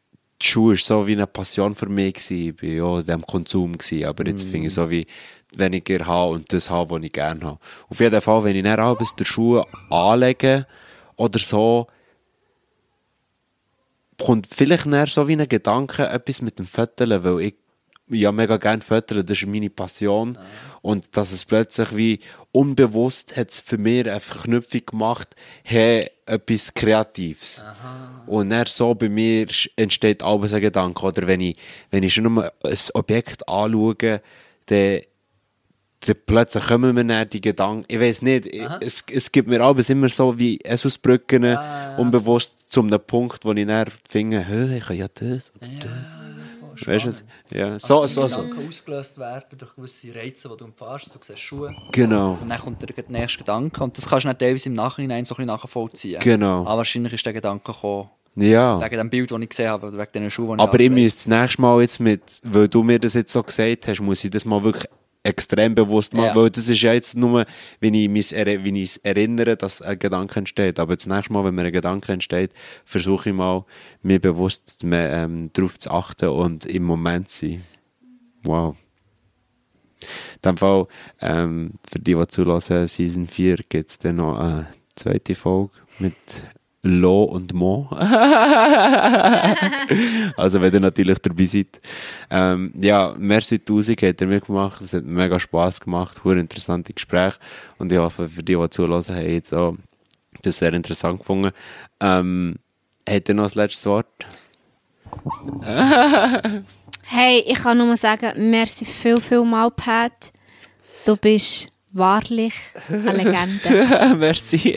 S1: die Schuhe war so wie eine Passion für mich. Gewesen. Ich war ja in diesem Konsum. Gewesen. Aber jetzt finde ich so wie weniger haben und das haben, was ich gerne habe. Auf jeden Fall, wenn ich dann abends die Schuhe anlege oder so, kommt vielleicht dann so wie ein Gedanke, etwas mit dem Föteln, weil ich ja mega gerne föteln, das ist meine Passion. Und dass es plötzlich wie unbewusst hat es für mich eine Verknüpfung gemacht, hey, etwas Kreatives. Und dann so bei mir entsteht alles ein Gedanke. Oder wenn ich, wenn ich schon nur ein Objekt anschaue, dann dann plötzlich kommen mir dann die Gedanken, ich weiß nicht, es, es gibt mir alles immer so wie Esusbrücken, unbewusst zu einem Punkt, wo ich dann finde, hä, ich kann ja das oder das. Weißt du? Ja, so, so, so.
S3: Gedanken ausgelöst werden durch gewisse Reize, die du umfährst. Du siehst Schuhe.
S1: Genau.
S3: Und dann kommt der nächste Gedanke. Und das kannst du dann teilweise im Nachhinein so ein bisschen nachvollziehen.
S1: Genau.
S3: Aber wahrscheinlich ist der Gedanke gekommen,
S1: Ja.
S3: wegen dem Bild, das ich gesehen habe, oder wegen diesen Schuhen, die
S1: Aber ich
S3: angelegt
S1: müsste das nächste Mal jetzt mit, weil du mir das jetzt so gesagt hast, muss ich das mal wirklich extrem bewusst machen,
S3: Ja.
S1: weil das ist ja jetzt nur, wenn ich mich wenn ich erinnere, dass ein Gedanke entsteht. Aber das nächste Mal, wenn mir ein Gedanke entsteht, versuche ich mal, mir bewusst ähm, darauf zu achten und im Moment zu sein. Wow. In dem Fall, ähm, für die, die zulassen, Season 4 gibt es dann noch eine zweite Folge mit Lo und Mo. also, wenn ihr natürlich dabei seid. Ähm, ja, merci tausend hat er mitgemacht. Es hat mega Spass gemacht. Hure interessante Gespräche. Und ich hoffe, für die, die zulassen, haben jetzt auch das sehr interessant gefunden. Ähm, Hat er noch das letzte Wort?
S2: Hey, ich kann nur sagen, merci viel, viel mal, Pat. Du bist wahrlich eine Legende.
S1: Merci.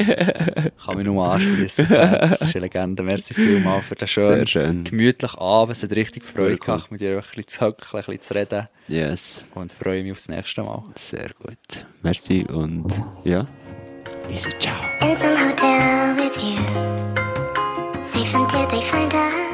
S3: Kann mich nur anschließen. Das ist eine Legende. Merci vielmals für den schönen,
S1: Sehr schön.
S3: gemütlichen Abend. Es hat richtig Freude gemacht, mit dir ein bisschen zu hocken, ein bisschen zu reden.
S1: Yes.
S3: Und freue mich aufs nächste Mal.
S1: Sehr gut. Merci und ja. Easy, ciao.
S4: in some hotel with you. Safe until they find us.